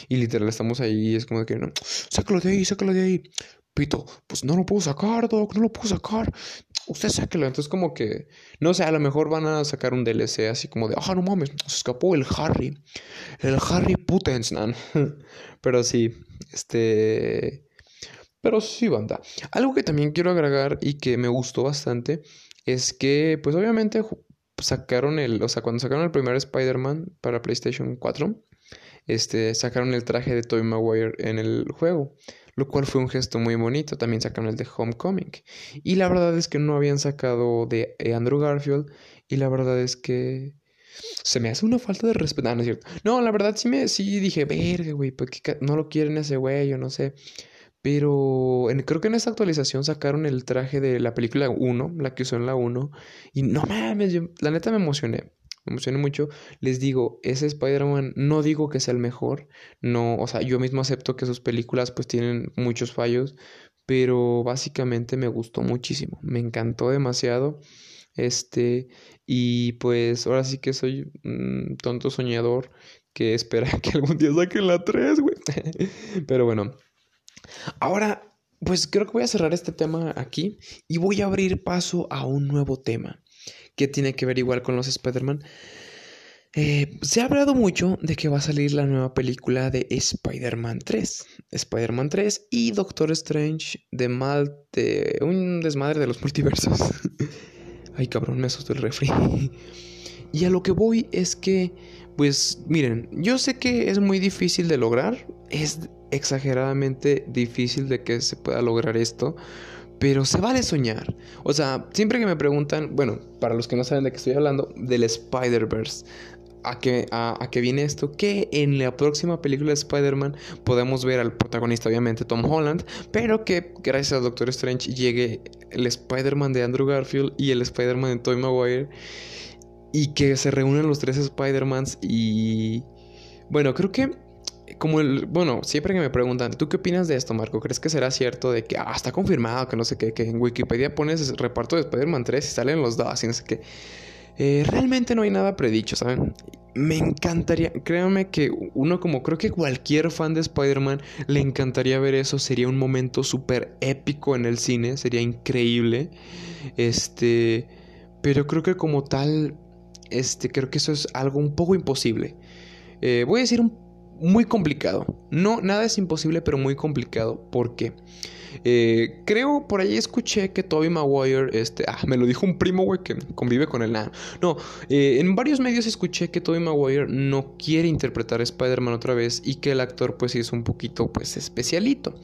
y literal estamos ahí y es como que, no, sáquelo de ahí, sáquelo de ahí. Pito, pues no lo puedo sacar, Doc, no lo puedo sacar. Usted sáquelo. Entonces como que, no sé, a lo mejor van a sacar un DLC así como de, ah, no mames, se escapó el Harry. El Harry Putensnan. Pero sí, este... Pero sí, banda. Algo que también quiero agregar y que me gustó bastante es que, pues obviamente sacaron el, o sea, cuando sacaron el primer Spider-Man para PlayStation 4, este, sacaron el traje de Tobey Maguire en el juego, lo cual fue un gesto muy bonito. También sacaron el de Homecoming. Y la verdad es que no habían sacado de Andrew Garfield y la verdad es que se me hace una falta de respeto. Ah, no es cierto. No, la verdad sí me sí dije, verga, güey, porque no lo quieren ese güey, o no sé. Pero creo que en esta actualización sacaron el traje de la película 1, la que usó en la 1. Y no mames, la neta me emocioné. Me emocioné mucho. Les digo, ese Spider-Man no digo que sea el mejor. No, o sea, yo mismo acepto que sus películas pues tienen muchos fallos. Pero básicamente me gustó muchísimo. Me encantó demasiado. Este, y pues ahora sí que soy un tonto soñador que espera que algún día saquen la 3, güey. Pero bueno. Ahora, pues creo que voy a cerrar este tema aquí y voy a abrir paso a un nuevo tema que tiene que ver igual con los Spider-Man. Eh, se ha hablado mucho de que va a salir la nueva película de Spider-Man 3. Spider-Man 3 y Doctor Strange de mal de un desmadre de los multiversos. Ay, cabrón, me asustó el refri. y a lo que voy es que, pues, miren, yo sé que es muy difícil de lograr. Es exageradamente difícil de que se pueda lograr esto, pero se vale soñar. O sea, siempre que me preguntan, bueno, para los que no saben de qué estoy hablando, del Spider-Verse. ¿A qué, a, a viene esto? Que en la próxima película de Spider-Man podemos ver al protagonista, obviamente, Tom Holland, pero que gracias al Doctor Strange llegue el Spider-Man de Andrew Garfield y el Spider-Man de Tobey Maguire y que se reúnen los tres Spider-Mans y... Bueno, creo que como el, bueno, siempre que me preguntan, ¿tú qué opinas de esto, Marco? ¿Crees que será cierto de que, ah, está confirmado, que no sé qué, que en Wikipedia pones reparto de Spider-Man 3 y salen los dos y no sé qué? Eh, realmente no hay nada predicho, ¿saben? Me encantaría, créanme que uno como creo que cualquier fan de Spider-Man le encantaría ver eso, sería un momento súper épico en el cine, sería increíble. Este, pero creo que como tal, este, creo que eso es algo un poco imposible. Eh, voy a decir un muy complicado. No, nada es imposible, pero muy complicado. ¿Por qué? Eh, creo, por ahí escuché que Toby Maguire, este, ah, me lo dijo un primo, güey, que convive con nano. No, eh, en varios medios escuché que Toby Maguire no quiere interpretar a Spider-Man otra vez y que el actor, pues, es un poquito, pues, especialito.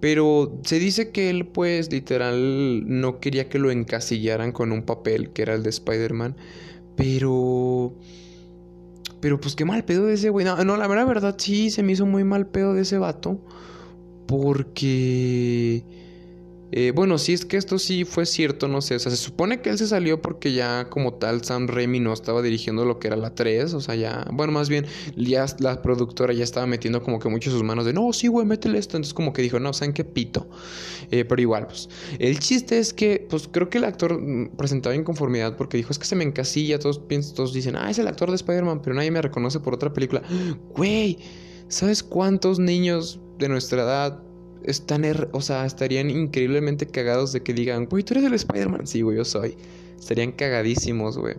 Pero se dice que él, pues, literal, no quería que lo encasillaran con un papel que era el de Spider-Man. Pero... Pero pues qué mal pedo de ese güey. No, la verdad sí se me hizo muy mal pedo de ese vato. Porque eh, bueno, si es que esto sí fue cierto, no sé. O sea, se supone que él se salió porque ya como tal Sam Raimi no estaba dirigiendo lo que era la 3. O sea, ya, bueno, más bien ya la productora ya estaba metiendo como que mucho sus manos de, no, sí, güey, métele esto. Entonces como que dijo, no, ¿saben qué pito? Eh, pero igual, pues. El chiste es que, pues creo que el actor mm, presentaba inconformidad porque dijo, es que se me encasilla. Todos, piensan, todos dicen, ah, es el actor de Spider-Man, pero nadie me reconoce por otra película. Güey, ¿sabes cuántos niños de nuestra edad están, o sea, estarían increíblemente cagados de que digan, güey, tú eres el Spider-Man. Sí, güey, yo soy. Estarían cagadísimos, güey.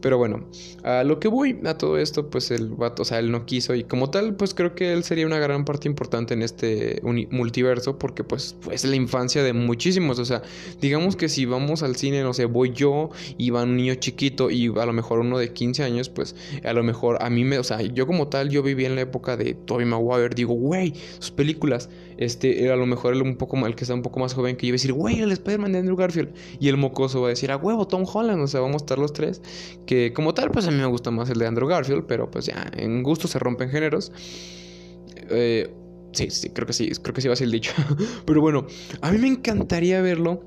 Pero bueno, a lo que voy a todo esto, pues el vato, o sea, él no quiso y como tal, pues creo que él sería una gran parte importante en este multiverso porque pues es la infancia de muchísimos, o sea, digamos que si vamos al cine, no sé, voy yo y va un niño chiquito y a lo mejor uno de 15 años, pues a lo mejor a mí me, o sea, yo como tal, yo viví en la época de Tobey Maguire, digo, güey, sus películas, este, a lo mejor el un poco el que está un poco más joven que yo a decir, güey, el Spider-Man de Andrew Garfield y el mocoso va a decir, a huevo, Tom Holland, o sea, vamos a estar los tres que como tal, pues a mí me gusta más el de Andrew Garfield, pero pues ya, en gusto se rompen géneros. Eh, Sí, sí, creo que sí, creo que sí va a ser el dicho. Pero bueno, a mí me encantaría verlo.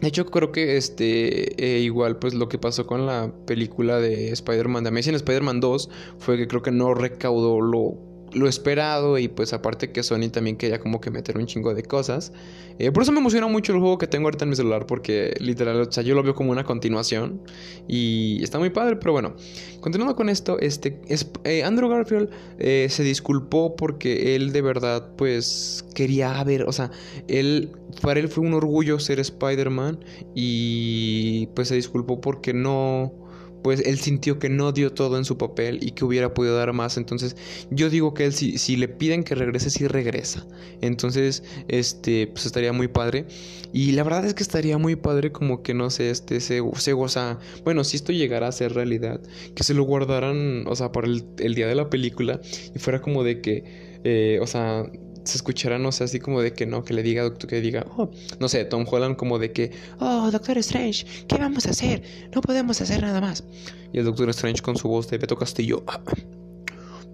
De hecho, creo que este, eh, igual, pues lo que pasó con la película de Spider-Man, de Amazing Spider-Man 2, fue que creo que no recaudó lo lo esperado y pues aparte que Sony también quería como que meter un chingo de cosas. Eh, por eso me emociona mucho el juego que tengo ahorita en mi celular porque literal, o sea, yo lo veo como una continuación y está muy padre, pero bueno, continuando con esto, este, es, eh, Andrew Garfield eh, se disculpó porque él de verdad pues quería ver, o sea, él, para él fue un orgullo ser Spider-Man y pues se disculpó porque no pues él sintió que no dio todo en su papel y que hubiera podido dar más. Entonces, yo digo que él si, si le piden que regrese, sí regresa. Entonces, este, pues estaría muy padre. Y la verdad es que estaría muy padre como que no sé, este, se, se goza. Bueno, si esto llegara a ser realidad, que se lo guardaran, o sea, para el, el día de la película y fuera como de que, eh, o sea, se escuchará, no sé, así como de que no, que le diga, que diga, oh, no sé, Tom Holland como de que, oh, Doctor Strange, ¿qué vamos a hacer? No podemos hacer nada más. Y el Doctor Strange con su voz de Beto Castillo, ah,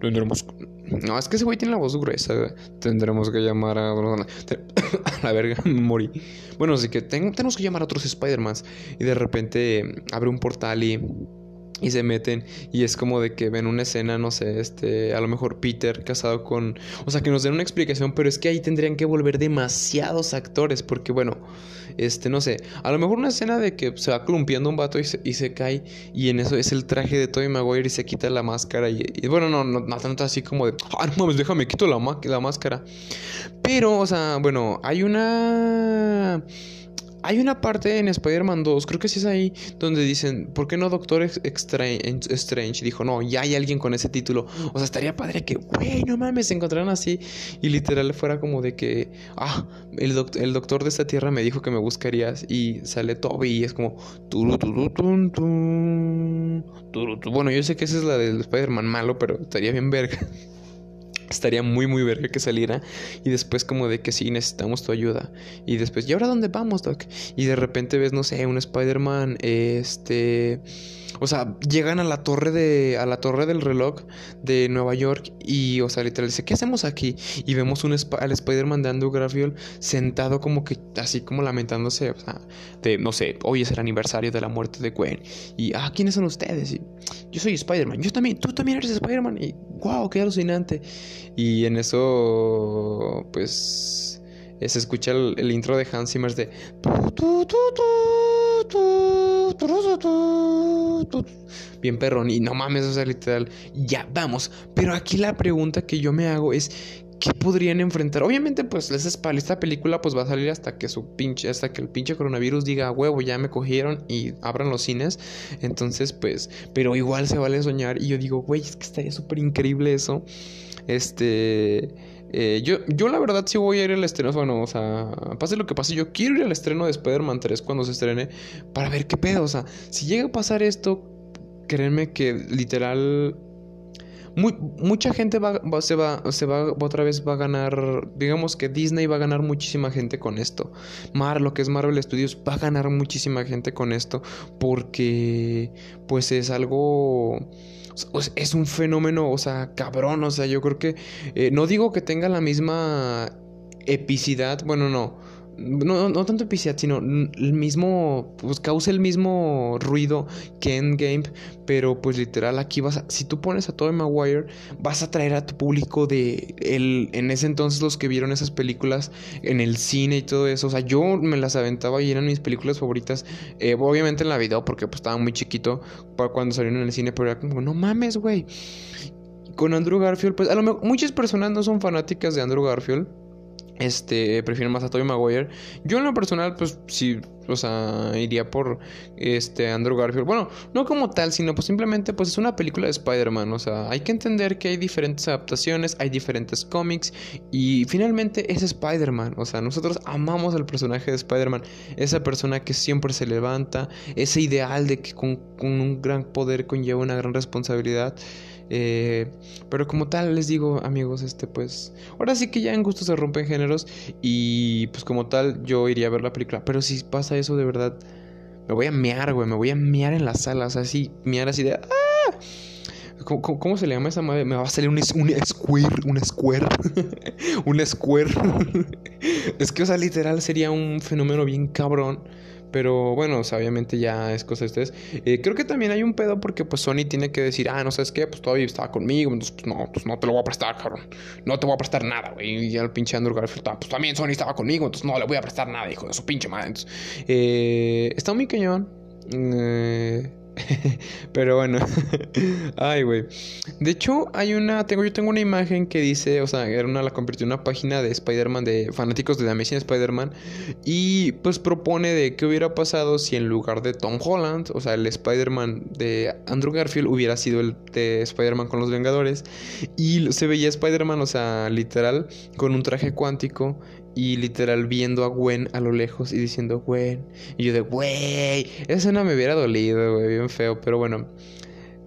tendremos... No, es que ese güey tiene la voz gruesa, tendremos que llamar a... a la verga, morí. Bueno, así que tenemos que llamar a otros Spider-Mans. Y de repente abre un portal y y se meten y es como de que ven una escena, no sé, este, a lo mejor Peter casado con, o sea, que nos den una explicación, pero es que ahí tendrían que volver demasiados actores porque bueno, este, no sé, a lo mejor una escena de que se va columpiando un vato y se, cae y en eso es el traje de Tobey Maguire y se quita la máscara y, bueno, no, no, no tanto así como de, ah, no mames, déjame quito la, la máscara. Pero, o sea, bueno, hay una hay una parte en Spider-Man 2, creo que sí es ahí, donde dicen, ¿por qué no Doctor Strange? Dijo, no, ya hay alguien con ese título. O sea, estaría padre que, güey, no mames, se encontraran así. Y literal fuera como de que, ah, el, el doctor de esta tierra me dijo que me buscarías. Y sale Toby y es como, bueno, yo sé que esa es la del Spider-Man malo, pero estaría bien verga. Estaría muy, muy verga que saliera. Y después, como de que sí, necesitamos tu ayuda. Y después, ¿y ahora dónde vamos, Doc? Y de repente ves, no sé, un Spider-Man, este. O sea, llegan a la torre de. a la torre del reloj de Nueva York. Y, o sea, literal dice, ¿qué hacemos aquí? Y vemos un al Spider-Man de Andrew Garfield sentado como que. así como lamentándose. O sea, de, no sé, hoy es el aniversario de la muerte de Gwen. Y, ah, ¿quiénes son ustedes? Y, yo soy Spider-Man. Yo también, tú también eres Spider-Man. Y, wow, qué alucinante. Y en eso, pues. Se escucha el, intro de Hans Zimmer de. Bien perrón. Y no mames, o sea, literal. Ya, vamos. Pero aquí la pregunta que yo me hago es. ¿Qué podrían enfrentar? Obviamente, pues esta película pues va a salir hasta que su pinche, hasta que el pinche coronavirus diga, huevo, ya me cogieron y abran los cines. Entonces, pues, pero igual se vale soñar. Y yo digo, güey, es que estaría súper increíble eso. Este. Eh, yo, yo la verdad sí voy a ir al estreno, bueno, o sea, pase lo que pase, yo quiero ir al estreno de Spider-Man 3 cuando se estrene para ver qué pedo, o sea, si llega a pasar esto, créanme que literal mucha gente va, se, va, se va, otra vez va a ganar, digamos que Disney va a ganar muchísima gente con esto. Mar, lo que es Marvel Studios, va a ganar muchísima gente con esto porque pues es algo es un fenómeno, o sea, cabrón, o sea, yo creo que, eh, no digo que tenga la misma epicidad, bueno, no, no, no tanto epicidad, sino el mismo, pues causa el mismo ruido que Endgame, pero pues literal aquí vas a, si tú pones a Tobey Maguire, vas a traer a tu público de, el, en ese entonces los que vieron esas películas en el cine y todo eso, o sea, yo me las aventaba y eran mis películas favoritas, eh, obviamente en la video porque pues estaba muy chiquito cuando salieron en el cine, pero era como, no mames, güey. Con Andrew Garfield, pues a lo mejor muchas personas no son fanáticas de Andrew Garfield este, prefiero más a Tobey Maguire. Yo en lo personal, pues sí, o sea, iría por este Andrew Garfield. Bueno, no como tal, sino pues simplemente pues es una película de Spider-Man. O sea, hay que entender que hay diferentes adaptaciones, hay diferentes cómics y finalmente es Spider-Man. O sea, nosotros amamos al personaje de Spider-Man. Esa persona que siempre se levanta, ese ideal de que con, con un gran poder conlleva una gran responsabilidad. Eh, pero como tal, les digo, amigos, este pues. Ahora sí que ya en gusto se rompen géneros. Y pues como tal, yo iría a ver la película. Pero si pasa eso de verdad, me voy a mear, güey. Me voy a mear en las salas. Así, mear así de. ¡Ah! ¿cómo, se le llama esa madre? Me va a salir un, un square, un square, un square. es que, o sea, literal sería un fenómeno bien cabrón. Pero bueno, obviamente ya es cosa de ustedes. Eh, creo que también hay un pedo porque pues Sony tiene que decir, ah, no sabes qué, pues todavía estaba conmigo, entonces pues no, pues no te lo voy a prestar, cabrón. No te voy a prestar nada, güey. Y ya el pinche Andrew Garfield, ah, pues también Sony estaba conmigo, entonces no le voy a prestar nada, hijo de su pinche madre. Entonces, eh, está muy cañón. Eh, Pero bueno. Ay, güey. De hecho, hay una. Tengo, yo tengo una imagen que dice. O sea, era una, la convirtió en una página de Spider-Man. De fanáticos de The Amazing Spider-Man. Y pues propone de qué hubiera pasado si en lugar de Tom Holland. O sea, el Spider-Man de Andrew Garfield hubiera sido el de Spider-Man con los Vengadores. Y se veía Spider-Man, o sea, literal, con un traje cuántico y literal viendo a Gwen a lo lejos y diciendo Gwen. Y yo de, güey, esa escena me hubiera dolido, güey, bien feo, pero bueno.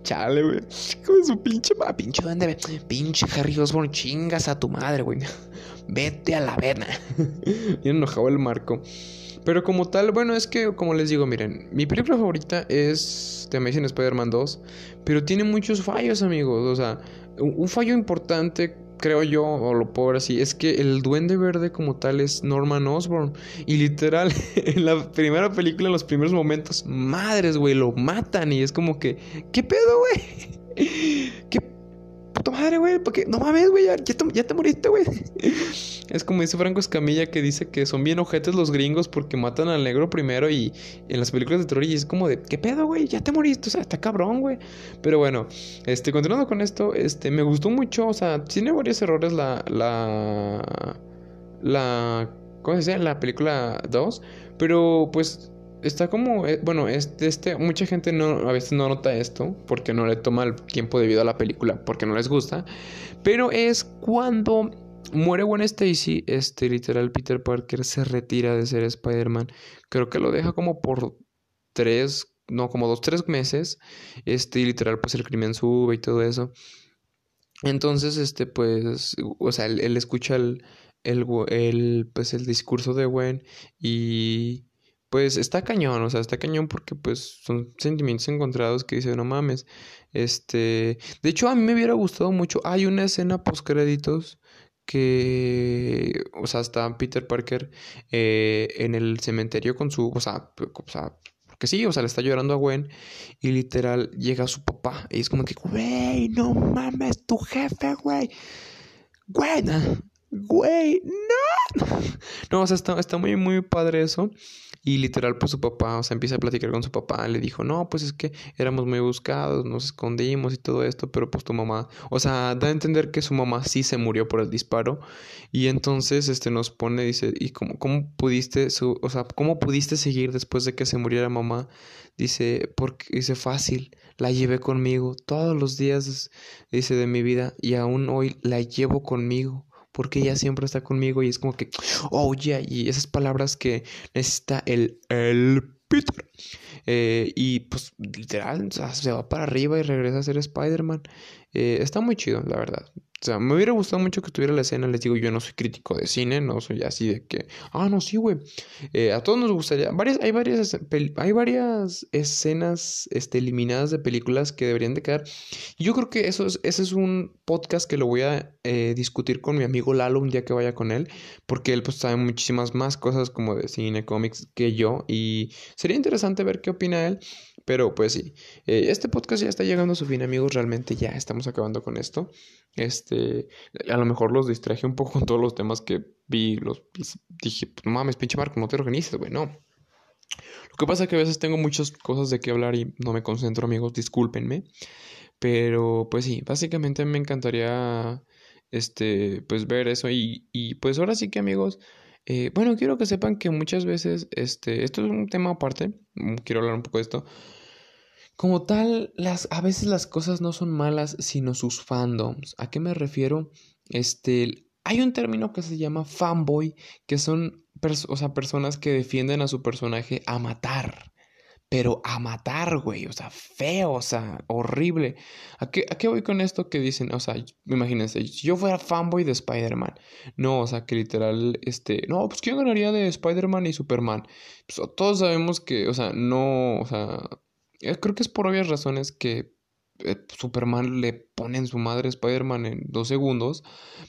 Chale, güey. Con su pinche ma, pinche duende, pinche Harry Osborn, chingas a tu madre, güey. Vete a la vena. bien enojado el marco. Pero como tal, bueno, es que, como les digo, miren, mi película favorita es The Amazing Spider-Man 2, pero tiene muchos fallos, amigos. O sea, un fallo importante creo yo, o lo puedo ver así, es que el duende verde como tal es Norman Osborn. Y literal, en la primera película, en los primeros momentos, madres, güey, lo matan. Y es como que, ¿qué pedo, güey? ¿Qué puta madre, güey, porque no mames, güey, ya, ya, te, moriste, güey. Es como dice Franco Escamilla que dice que son bien ojetes los gringos porque matan al negro primero y en las películas de terror y es como de, ¿qué pedo, güey? Ya te moriste, o sea, está cabrón, güey. Pero bueno, este, continuando con esto, este, me gustó mucho, o sea, tiene varios errores la, la, la, ¿cómo se dice? La película 2, pero pues está como, eh, bueno, este, mucha gente no, a veces no nota esto porque no le toma el tiempo debido a la película, porque no les gusta, pero es cuando muere Gwen Stacy, este, literal, Peter Parker se retira de ser Spider-Man, creo que lo deja como por tres, no, como dos, tres meses, este, literal, pues el crimen sube y todo eso. Entonces, este, pues, o sea, él, escucha el, el, el, pues, el discurso de Gwen y pues está cañón, o sea, está cañón porque pues son sentimientos encontrados que dice, no mames, este, de hecho a mí me hubiera gustado mucho, hay una escena post créditos que, o sea, está Peter Parker eh, en el cementerio con su, o sea, o sea, porque sí, o sea, le está llorando a Gwen y literal llega su papá y es como que, güey, no mames, tu jefe, güey, Gwen, güey, no, no, o sea, está, está muy, muy padre eso. Y literal, pues su papá, o sea, empieza a platicar con su papá. Le dijo, no, pues es que éramos muy buscados, nos escondimos y todo esto, pero pues tu mamá, o sea, da a entender que su mamá sí se murió por el disparo. Y entonces, este, nos pone, dice, ¿y cómo, cómo pudiste, su, o sea, cómo pudiste seguir después de que se muriera mamá? Dice, porque, dice, fácil, la llevé conmigo todos los días, dice, de mi vida, y aún hoy la llevo conmigo porque ella siempre está conmigo y es como que, oh yeah, y esas palabras que necesita el, el Peter. Eh, y pues literal, se va para arriba y regresa a ser Spider-Man. Eh, está muy chido, la verdad. O sea, me hubiera gustado mucho que tuviera la escena. Les digo, yo no soy crítico de cine, no soy así de que, ah, no, sí, güey. Eh, a todos nos gustaría. Varias, hay, varias, hay varias escenas este, eliminadas de películas que deberían de quedar. Yo creo que eso es, ese es un podcast que lo voy a eh, discutir con mi amigo Lalo un día que vaya con él, porque él pues sabe muchísimas más cosas como de cine, cómics que yo. Y sería interesante ver qué opina él. Pero pues sí, eh, este podcast ya está llegando a su fin, amigos. Realmente ya estamos acabando con esto. Este, a lo mejor los distraje un poco con todos los temas que vi. Los dije, pues, mames, pinche Marco, no te organices, güey, no. Lo que pasa es que a veces tengo muchas cosas de qué hablar y no me concentro, amigos, discúlpenme. Pero pues sí, básicamente me encantaría este, pues ver eso. Y, y pues ahora sí que, amigos. Eh, bueno, quiero que sepan que muchas veces, este, esto es un tema aparte, mm, quiero hablar un poco de esto. Como tal, las, a veces las cosas no son malas, sino sus fandoms. ¿A qué me refiero? Este, hay un término que se llama fanboy, que son o sea, personas que defienden a su personaje a matar pero a matar, güey, o sea, feo, o sea, horrible. ¿A qué, ¿A qué, voy con esto que dicen? O sea, imagínense, yo fuera fanboy de Spider-Man, no, o sea, que literal, este, no, pues ¿quién ganaría de Spider-Man y Superman? Pues todos sabemos que, o sea, no, o sea, creo que es por obvias razones que eh, Superman le pone en su madre a Spider-Man en dos segundos.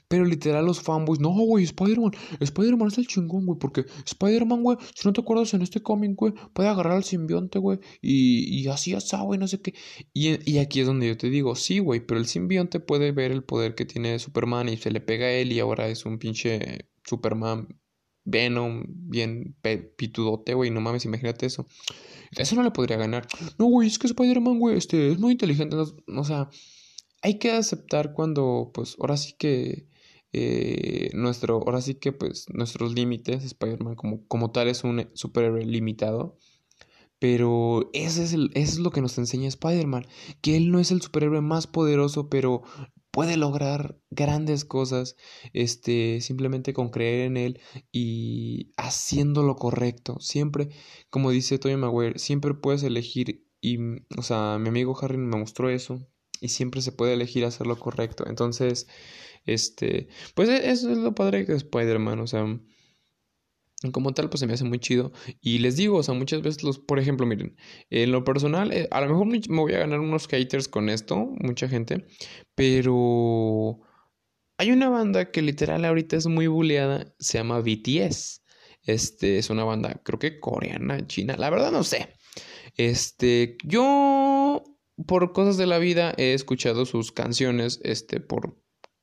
Pero literal los fanboys, no, güey, Spider-Man, Spider-Man es el chingón, güey. Porque Spider-Man, güey, si no te acuerdas en este cómic, güey, puede agarrar al simbionte, güey. Y, y así, así, güey, no sé qué. Y, y aquí es donde yo te digo, sí, güey, pero el simbionte puede ver el poder que tiene Superman y se le pega a él y ahora es un pinche Superman Venom, bien pitudote, güey, no mames, imagínate eso. Eso no le podría ganar. No, güey, es que Spider-Man, güey, este, es muy inteligente. o sea, hay que aceptar cuando, pues, ahora sí que, eh, nuestro, ahora sí que, pues, nuestros límites, Spider-Man como, como tal es un superhéroe limitado. Pero ese es, el, eso es lo que nos enseña Spider-Man, que él no es el superhéroe más poderoso, pero puede lograr grandes cosas este simplemente con creer en él y haciendo lo correcto. Siempre como dice Tony Maguire siempre puedes elegir y o sea mi amigo Harry me mostró eso y siempre se puede elegir hacer lo correcto. Entonces este pues e, eso es lo padre que Spider-Man o sea como tal, pues se me hace muy chido. Y les digo, o sea, muchas veces los, por ejemplo, miren, en lo personal, eh, a lo mejor me voy a ganar unos haters con esto, mucha gente, pero hay una banda que literal ahorita es muy bulleada, se llama BTS. Este es una banda, creo que coreana, china, la verdad no sé. Este, yo por cosas de la vida he escuchado sus canciones, este, por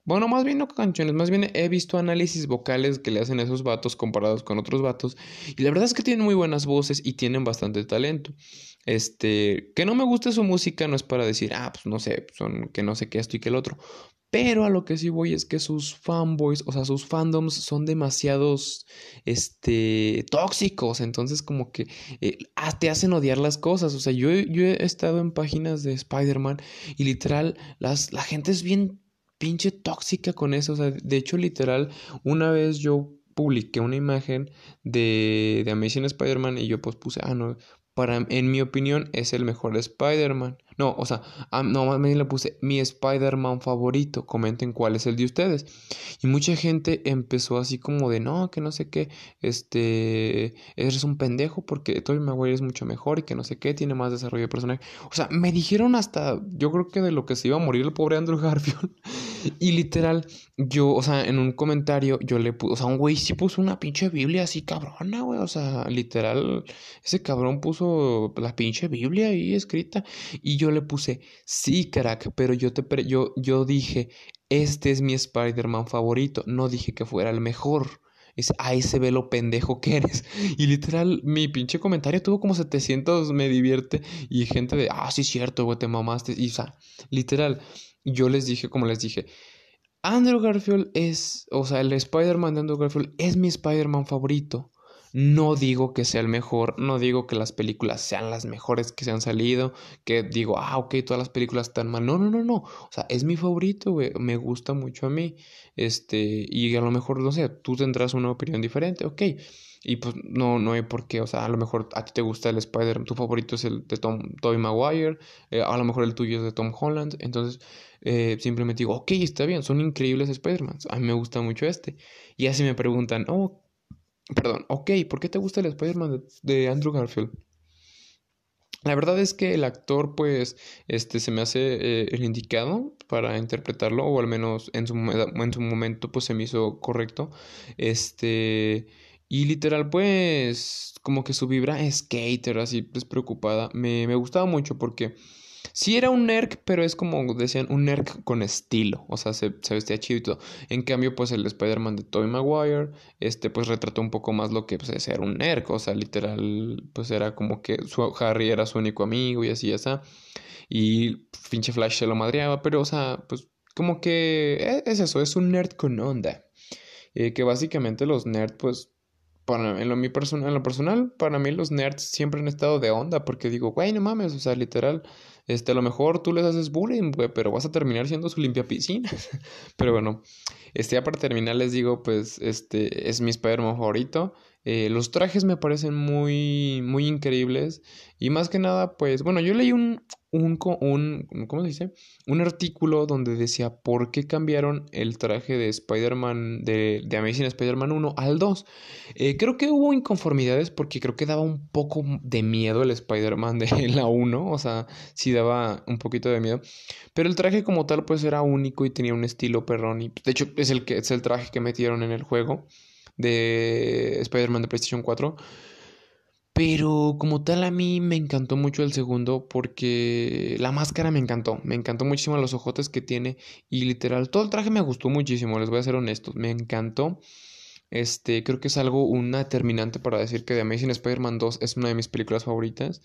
bueno, más bien no canciones, más bien he visto análisis vocales que le hacen a esos vatos comparados con otros vatos. Y la verdad es que tienen muy buenas voces y tienen bastante talento. Este, que no me guste su música no es para decir, ah, pues no sé, son que no sé qué esto y que el otro. Pero a lo que sí voy es que sus fanboys, o sea, sus fandoms son demasiados, este, tóxicos. Entonces como que eh, ah, te hacen odiar las cosas. O sea, yo, yo he estado en páginas de Spider-Man y literal, las, la gente es bien pinche tóxica con eso. O sea, de hecho, literal, una vez yo publiqué una imagen de, de Amazing Spider-Man y yo pues puse, ah, no, para, en mi opinión, es el mejor Spider-Man. No, o sea, no, más le puse mi Spider-Man favorito. Comenten cuál es el de ustedes. Y mucha gente empezó así como de, no, que no sé qué, este, eres un pendejo porque Tobey Maguire es mucho mejor y que no sé qué, tiene más desarrollo de personaje. O sea, me dijeron hasta, yo creo que de lo que se iba a morir el pobre Andrew Garfield. y literal, yo, o sea, en un comentario yo le puse, o sea, un güey sí puso una pinche Biblia así cabrona, güey. O sea, literal, ese cabrón puso la pinche Biblia ahí escrita. Y yo le puse, sí, crack, pero yo, te yo, yo dije, este es mi Spider-Man favorito. No dije que fuera el mejor. Es, ahí se ve lo pendejo que eres. Y literal, mi pinche comentario tuvo como 700, me divierte. Y gente de, ah, sí, cierto, güey, te mamaste. Y, o sea, literal, yo les dije, como les dije, Andrew Garfield es, o sea, el Spider-Man de Andrew Garfield es mi Spider-Man favorito. No digo que sea el mejor, no digo que las películas sean las mejores que se han salido, que digo, ah, ok, todas las películas están mal. No, no, no, no. O sea, es mi favorito, güey. Me gusta mucho a mí. Este, y a lo mejor, no sé, tú tendrás una opinión diferente, ok. Y pues no, no hay por qué, o sea, a lo mejor a ti te gusta el Spider, tu favorito es el de Tom, Tobey Maguire, eh, a lo mejor el tuyo es de Tom Holland, entonces eh, simplemente digo, ok, está bien, son increíbles Spider-Man, a mí me gusta mucho este. Y así me preguntan, oh, Perdón, ok, ¿por qué te gusta el Spider-Man de, Andrew Garfield? La verdad es que el actor, pues, este, se me hace eh, el indicado para interpretarlo, o al menos en su, en su momento, pues, se me hizo correcto. Este, y literal, pues, como que su vibra skater, así despreocupada, me, me gustaba mucho porque Sí era un nerd, pero es como decían, un nerd con estilo. O sea, se, se vestía chido y todo. En cambio, pues el Spider-Man de Tobey Maguire, este, pues retrató un poco más lo que pues, es ser un nerd. O sea, literal, pues era como que su, Harry era su único amigo y así, ya Y pinche Flash se lo madreaba, pero, o sea, pues como que e, es, eso, es un nerd con onda. Eh, que básicamente los nerds, pues para, en, lo, mi personal, en lo personal, para mí los nerds siempre han estado de onda, porque digo, güey, no mames, o sea, literal, este, a lo mejor tú les haces bullying, güey, pero vas a terminar siendo su limpia piscina. pero bueno, este, ya para terminar les digo, pues, este, es mi Spider-Man favorito. Eh, los trajes me parecen muy, muy increíbles. Y más que nada, pues, bueno, yo leí un, un, un, ¿cómo se dice? Un artículo donde decía por qué cambiaron el traje de Spider-Man, de, de Amazing Spider-Man 1 al 2. Eh, creo que hubo inconformidades porque creo que daba un poco de miedo el Spider-Man de la 1, o sea, sí daba un poquito de miedo. Pero el traje como tal, pues era único y tenía un estilo perrón. Y de hecho, es el, que, es el traje que metieron en el juego de Spider-Man de PlayStation 4. Pero como tal a mí me encantó mucho el segundo porque la máscara me encantó, me encantó muchísimo los ojotes que tiene y literal todo el traje me gustó muchísimo, les voy a ser honestos, me encantó. Este, creo que es algo una determinante para decir que The Amazing Spider-Man 2 es una de mis películas favoritas.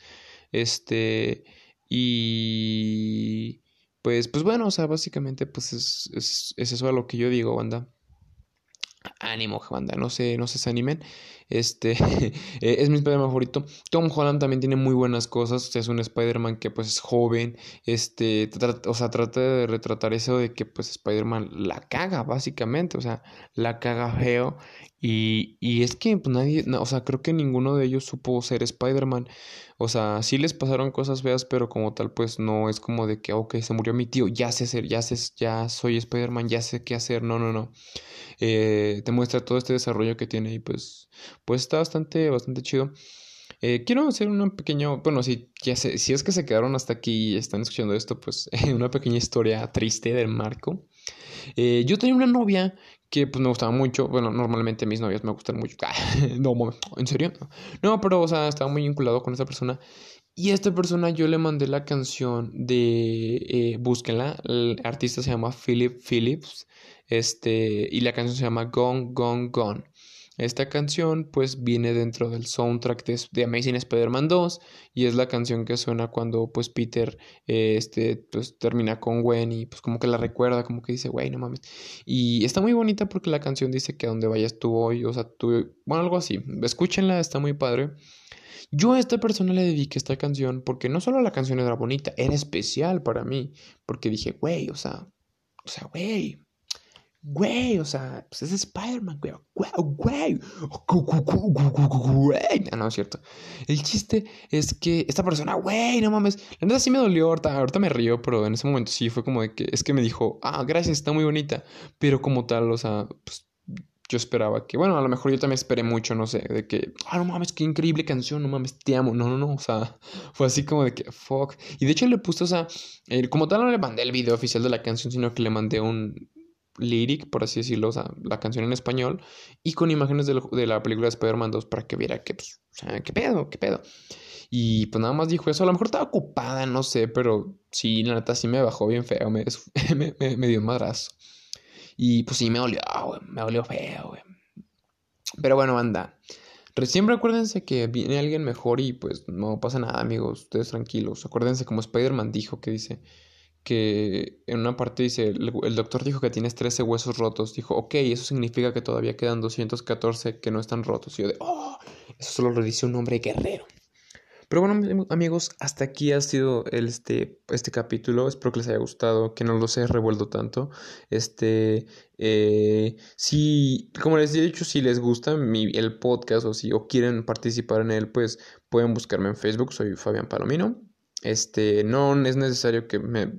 Este, y pues pues bueno, o sea, básicamente pues es, es, es eso a lo que yo digo, banda ánimo, banda, no se, no se desanimen. Este eh, es mi Spider-Man favorito. Tom Holland también tiene muy buenas cosas. O sea, es un Spider-Man que pues es joven. Este, o sea, trata de retratar eso de que pues Spider-Man la caga, básicamente. O sea, la caga feo. Y, y es que pues, nadie, o sea, creo que ninguno de ellos supo ser Spider-Man. O sea, sí les pasaron cosas feas, pero como tal, pues no es como de que, ok, se murió mi tío, ya sé hacer, ya sé, ya soy Spider-Man, ya sé qué hacer. No, no, no. Eh, te muestra todo este desarrollo que tiene y pues, pues está bastante, bastante chido. Eh, quiero hacer una pequeña, bueno, si, ya sé, si es que se quedaron hasta aquí y están escuchando esto, pues una pequeña historia triste del Marco. Eh, yo tenía una novia que pues me gustaba mucho. Bueno, normalmente mis novias me gustan mucho. no, ¿en serio? No, pero, o sea, estaba muy vinculado con esa persona. Y a esta persona yo le mandé la canción de eh, Búsquenla. El artista se llama Philip Phillips. Este, y la canción se llama Gone, Gone, Gone. Esta canción pues viene dentro del soundtrack de, Amazing Spider-Man 2 y es la canción que suena cuando pues Peter eh, este, pues, termina con Gwen y pues como que la recuerda, como que dice, güey, no mames. Y está muy bonita porque la canción dice que a donde vayas tú hoy, o sea, tú, bueno, algo así. Escúchenla, está muy padre. Yo a esta persona le dediqué esta canción porque no solo la canción era bonita, era especial para mí, porque dije, güey, o sea, o sea, güey, Güey, o sea, pues es Spider-Man, güey. Güey, güey. No, no es cierto. El chiste es que esta persona, güey, no mames. La neta sí me dolió. Ahorita, ahorita me río, pero en ese momento sí fue como de que es que me dijo, ah, gracias, está muy bonita. Pero como tal, o sea, pues yo esperaba que, bueno, a lo mejor yo también esperé mucho, no sé, de que, ah, no mames, qué increíble canción, no mames, te amo. No, no, no, o sea, fue así como de que, fuck. Y de hecho le puse, o sea, como tal no le mandé el video oficial de la canción, sino que le mandé un lyric, por así decirlo, o sea, la canción en español, y con imágenes de, la película de Spider-Man 2 para que viera que, pues, o sea, qué pedo, qué pedo. Y pues nada más dijo eso, a lo mejor estaba ocupada, no sé, pero sí, la neta sí me bajó bien feo, me, me, dio un madrazo. Y pues sí, me dolió, güey, me dolió feo, güey. Pero bueno, anda. Siempre acuérdense que viene alguien mejor y pues no pasa nada, amigos. Ustedes tranquilos. Acuérdense como Spider-Man dijo que dice, que en una parte dice, el, doctor dijo que tienes 13 huesos rotos. Dijo, ok, eso significa que todavía quedan 214 que no están rotos. Y yo de, oh, eso solo lo dice un hombre guerrero. Pero bueno, amigos, hasta aquí ha sido este, este capítulo. Espero que les haya gustado, que no los haya revuelto tanto. Este, eh, si, como les he dicho, si les gusta mi, el podcast o si o quieren participar en él, pues pueden buscarme en Facebook. Soy Fabián Palomino. Este, no es necesario que me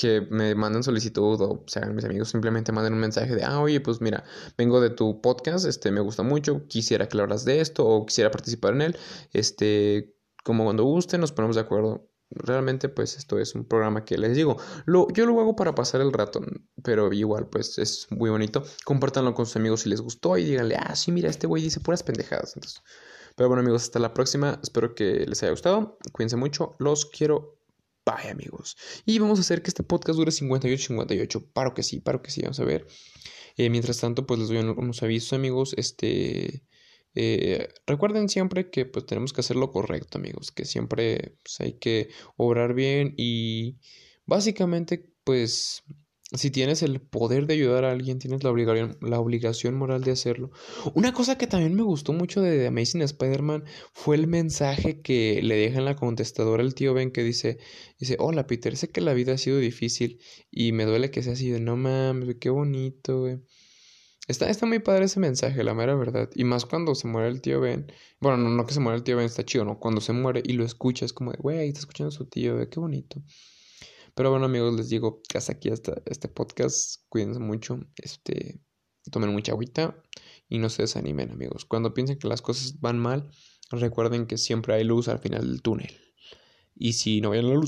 que me manden solicitud o sean mis amigos simplemente manden un mensaje de, ah, oye, pues mira, vengo de tu podcast, este, me gusta mucho, quisiera que hablas de esto o quisiera participar en él, este, como cuando guste, nos ponemos de acuerdo. Realmente, pues esto es un programa que les digo, lo, yo lo hago para pasar el rato, pero igual, pues es muy bonito. Compártanlo con sus amigos si les gustó y díganle, ah, sí, mira, este güey dice puras pendejadas. Entonces, pero bueno, amigos, hasta la próxima. Espero que les haya gustado. Cuídense mucho. Los quiero Amigos. Y vamos a hacer que este podcast dure 58-58. Paro que sí, paro que sí. Vamos a ver. Eh, mientras tanto, pues les doy unos avisos, amigos. Este. Eh, recuerden siempre que pues tenemos que hacer lo correcto, amigos. Que siempre pues, hay que obrar bien. Y básicamente, pues si tienes el poder de ayudar a alguien, tienes la obligación, la obligación moral de hacerlo. Una cosa que también me gustó mucho de The Amazing Spider-Man fue el mensaje que le deja en la contestadora el tío Ben que dice, dice, hola Peter, sé que la vida ha sido difícil y me duele que sea así de, no mames, qué bonito, güey. Está, está muy padre ese mensaje, la mera verdad. Y más cuando se muere el tío Ben. Bueno, no, no que se muere el tío Ben, está chido, ¿no? Cuando se muere y lo escuchas, como de, güey, está escuchando a su tío, qué bonito. Pero bueno, amigos, les digo que hasta aquí hasta este podcast. Cuídense mucho. Este, tomen mucha agüita y no se desanimen, amigos. Cuando piensen que las cosas van mal, recuerden que siempre hay luz al final del túnel. Y si no ven la luz,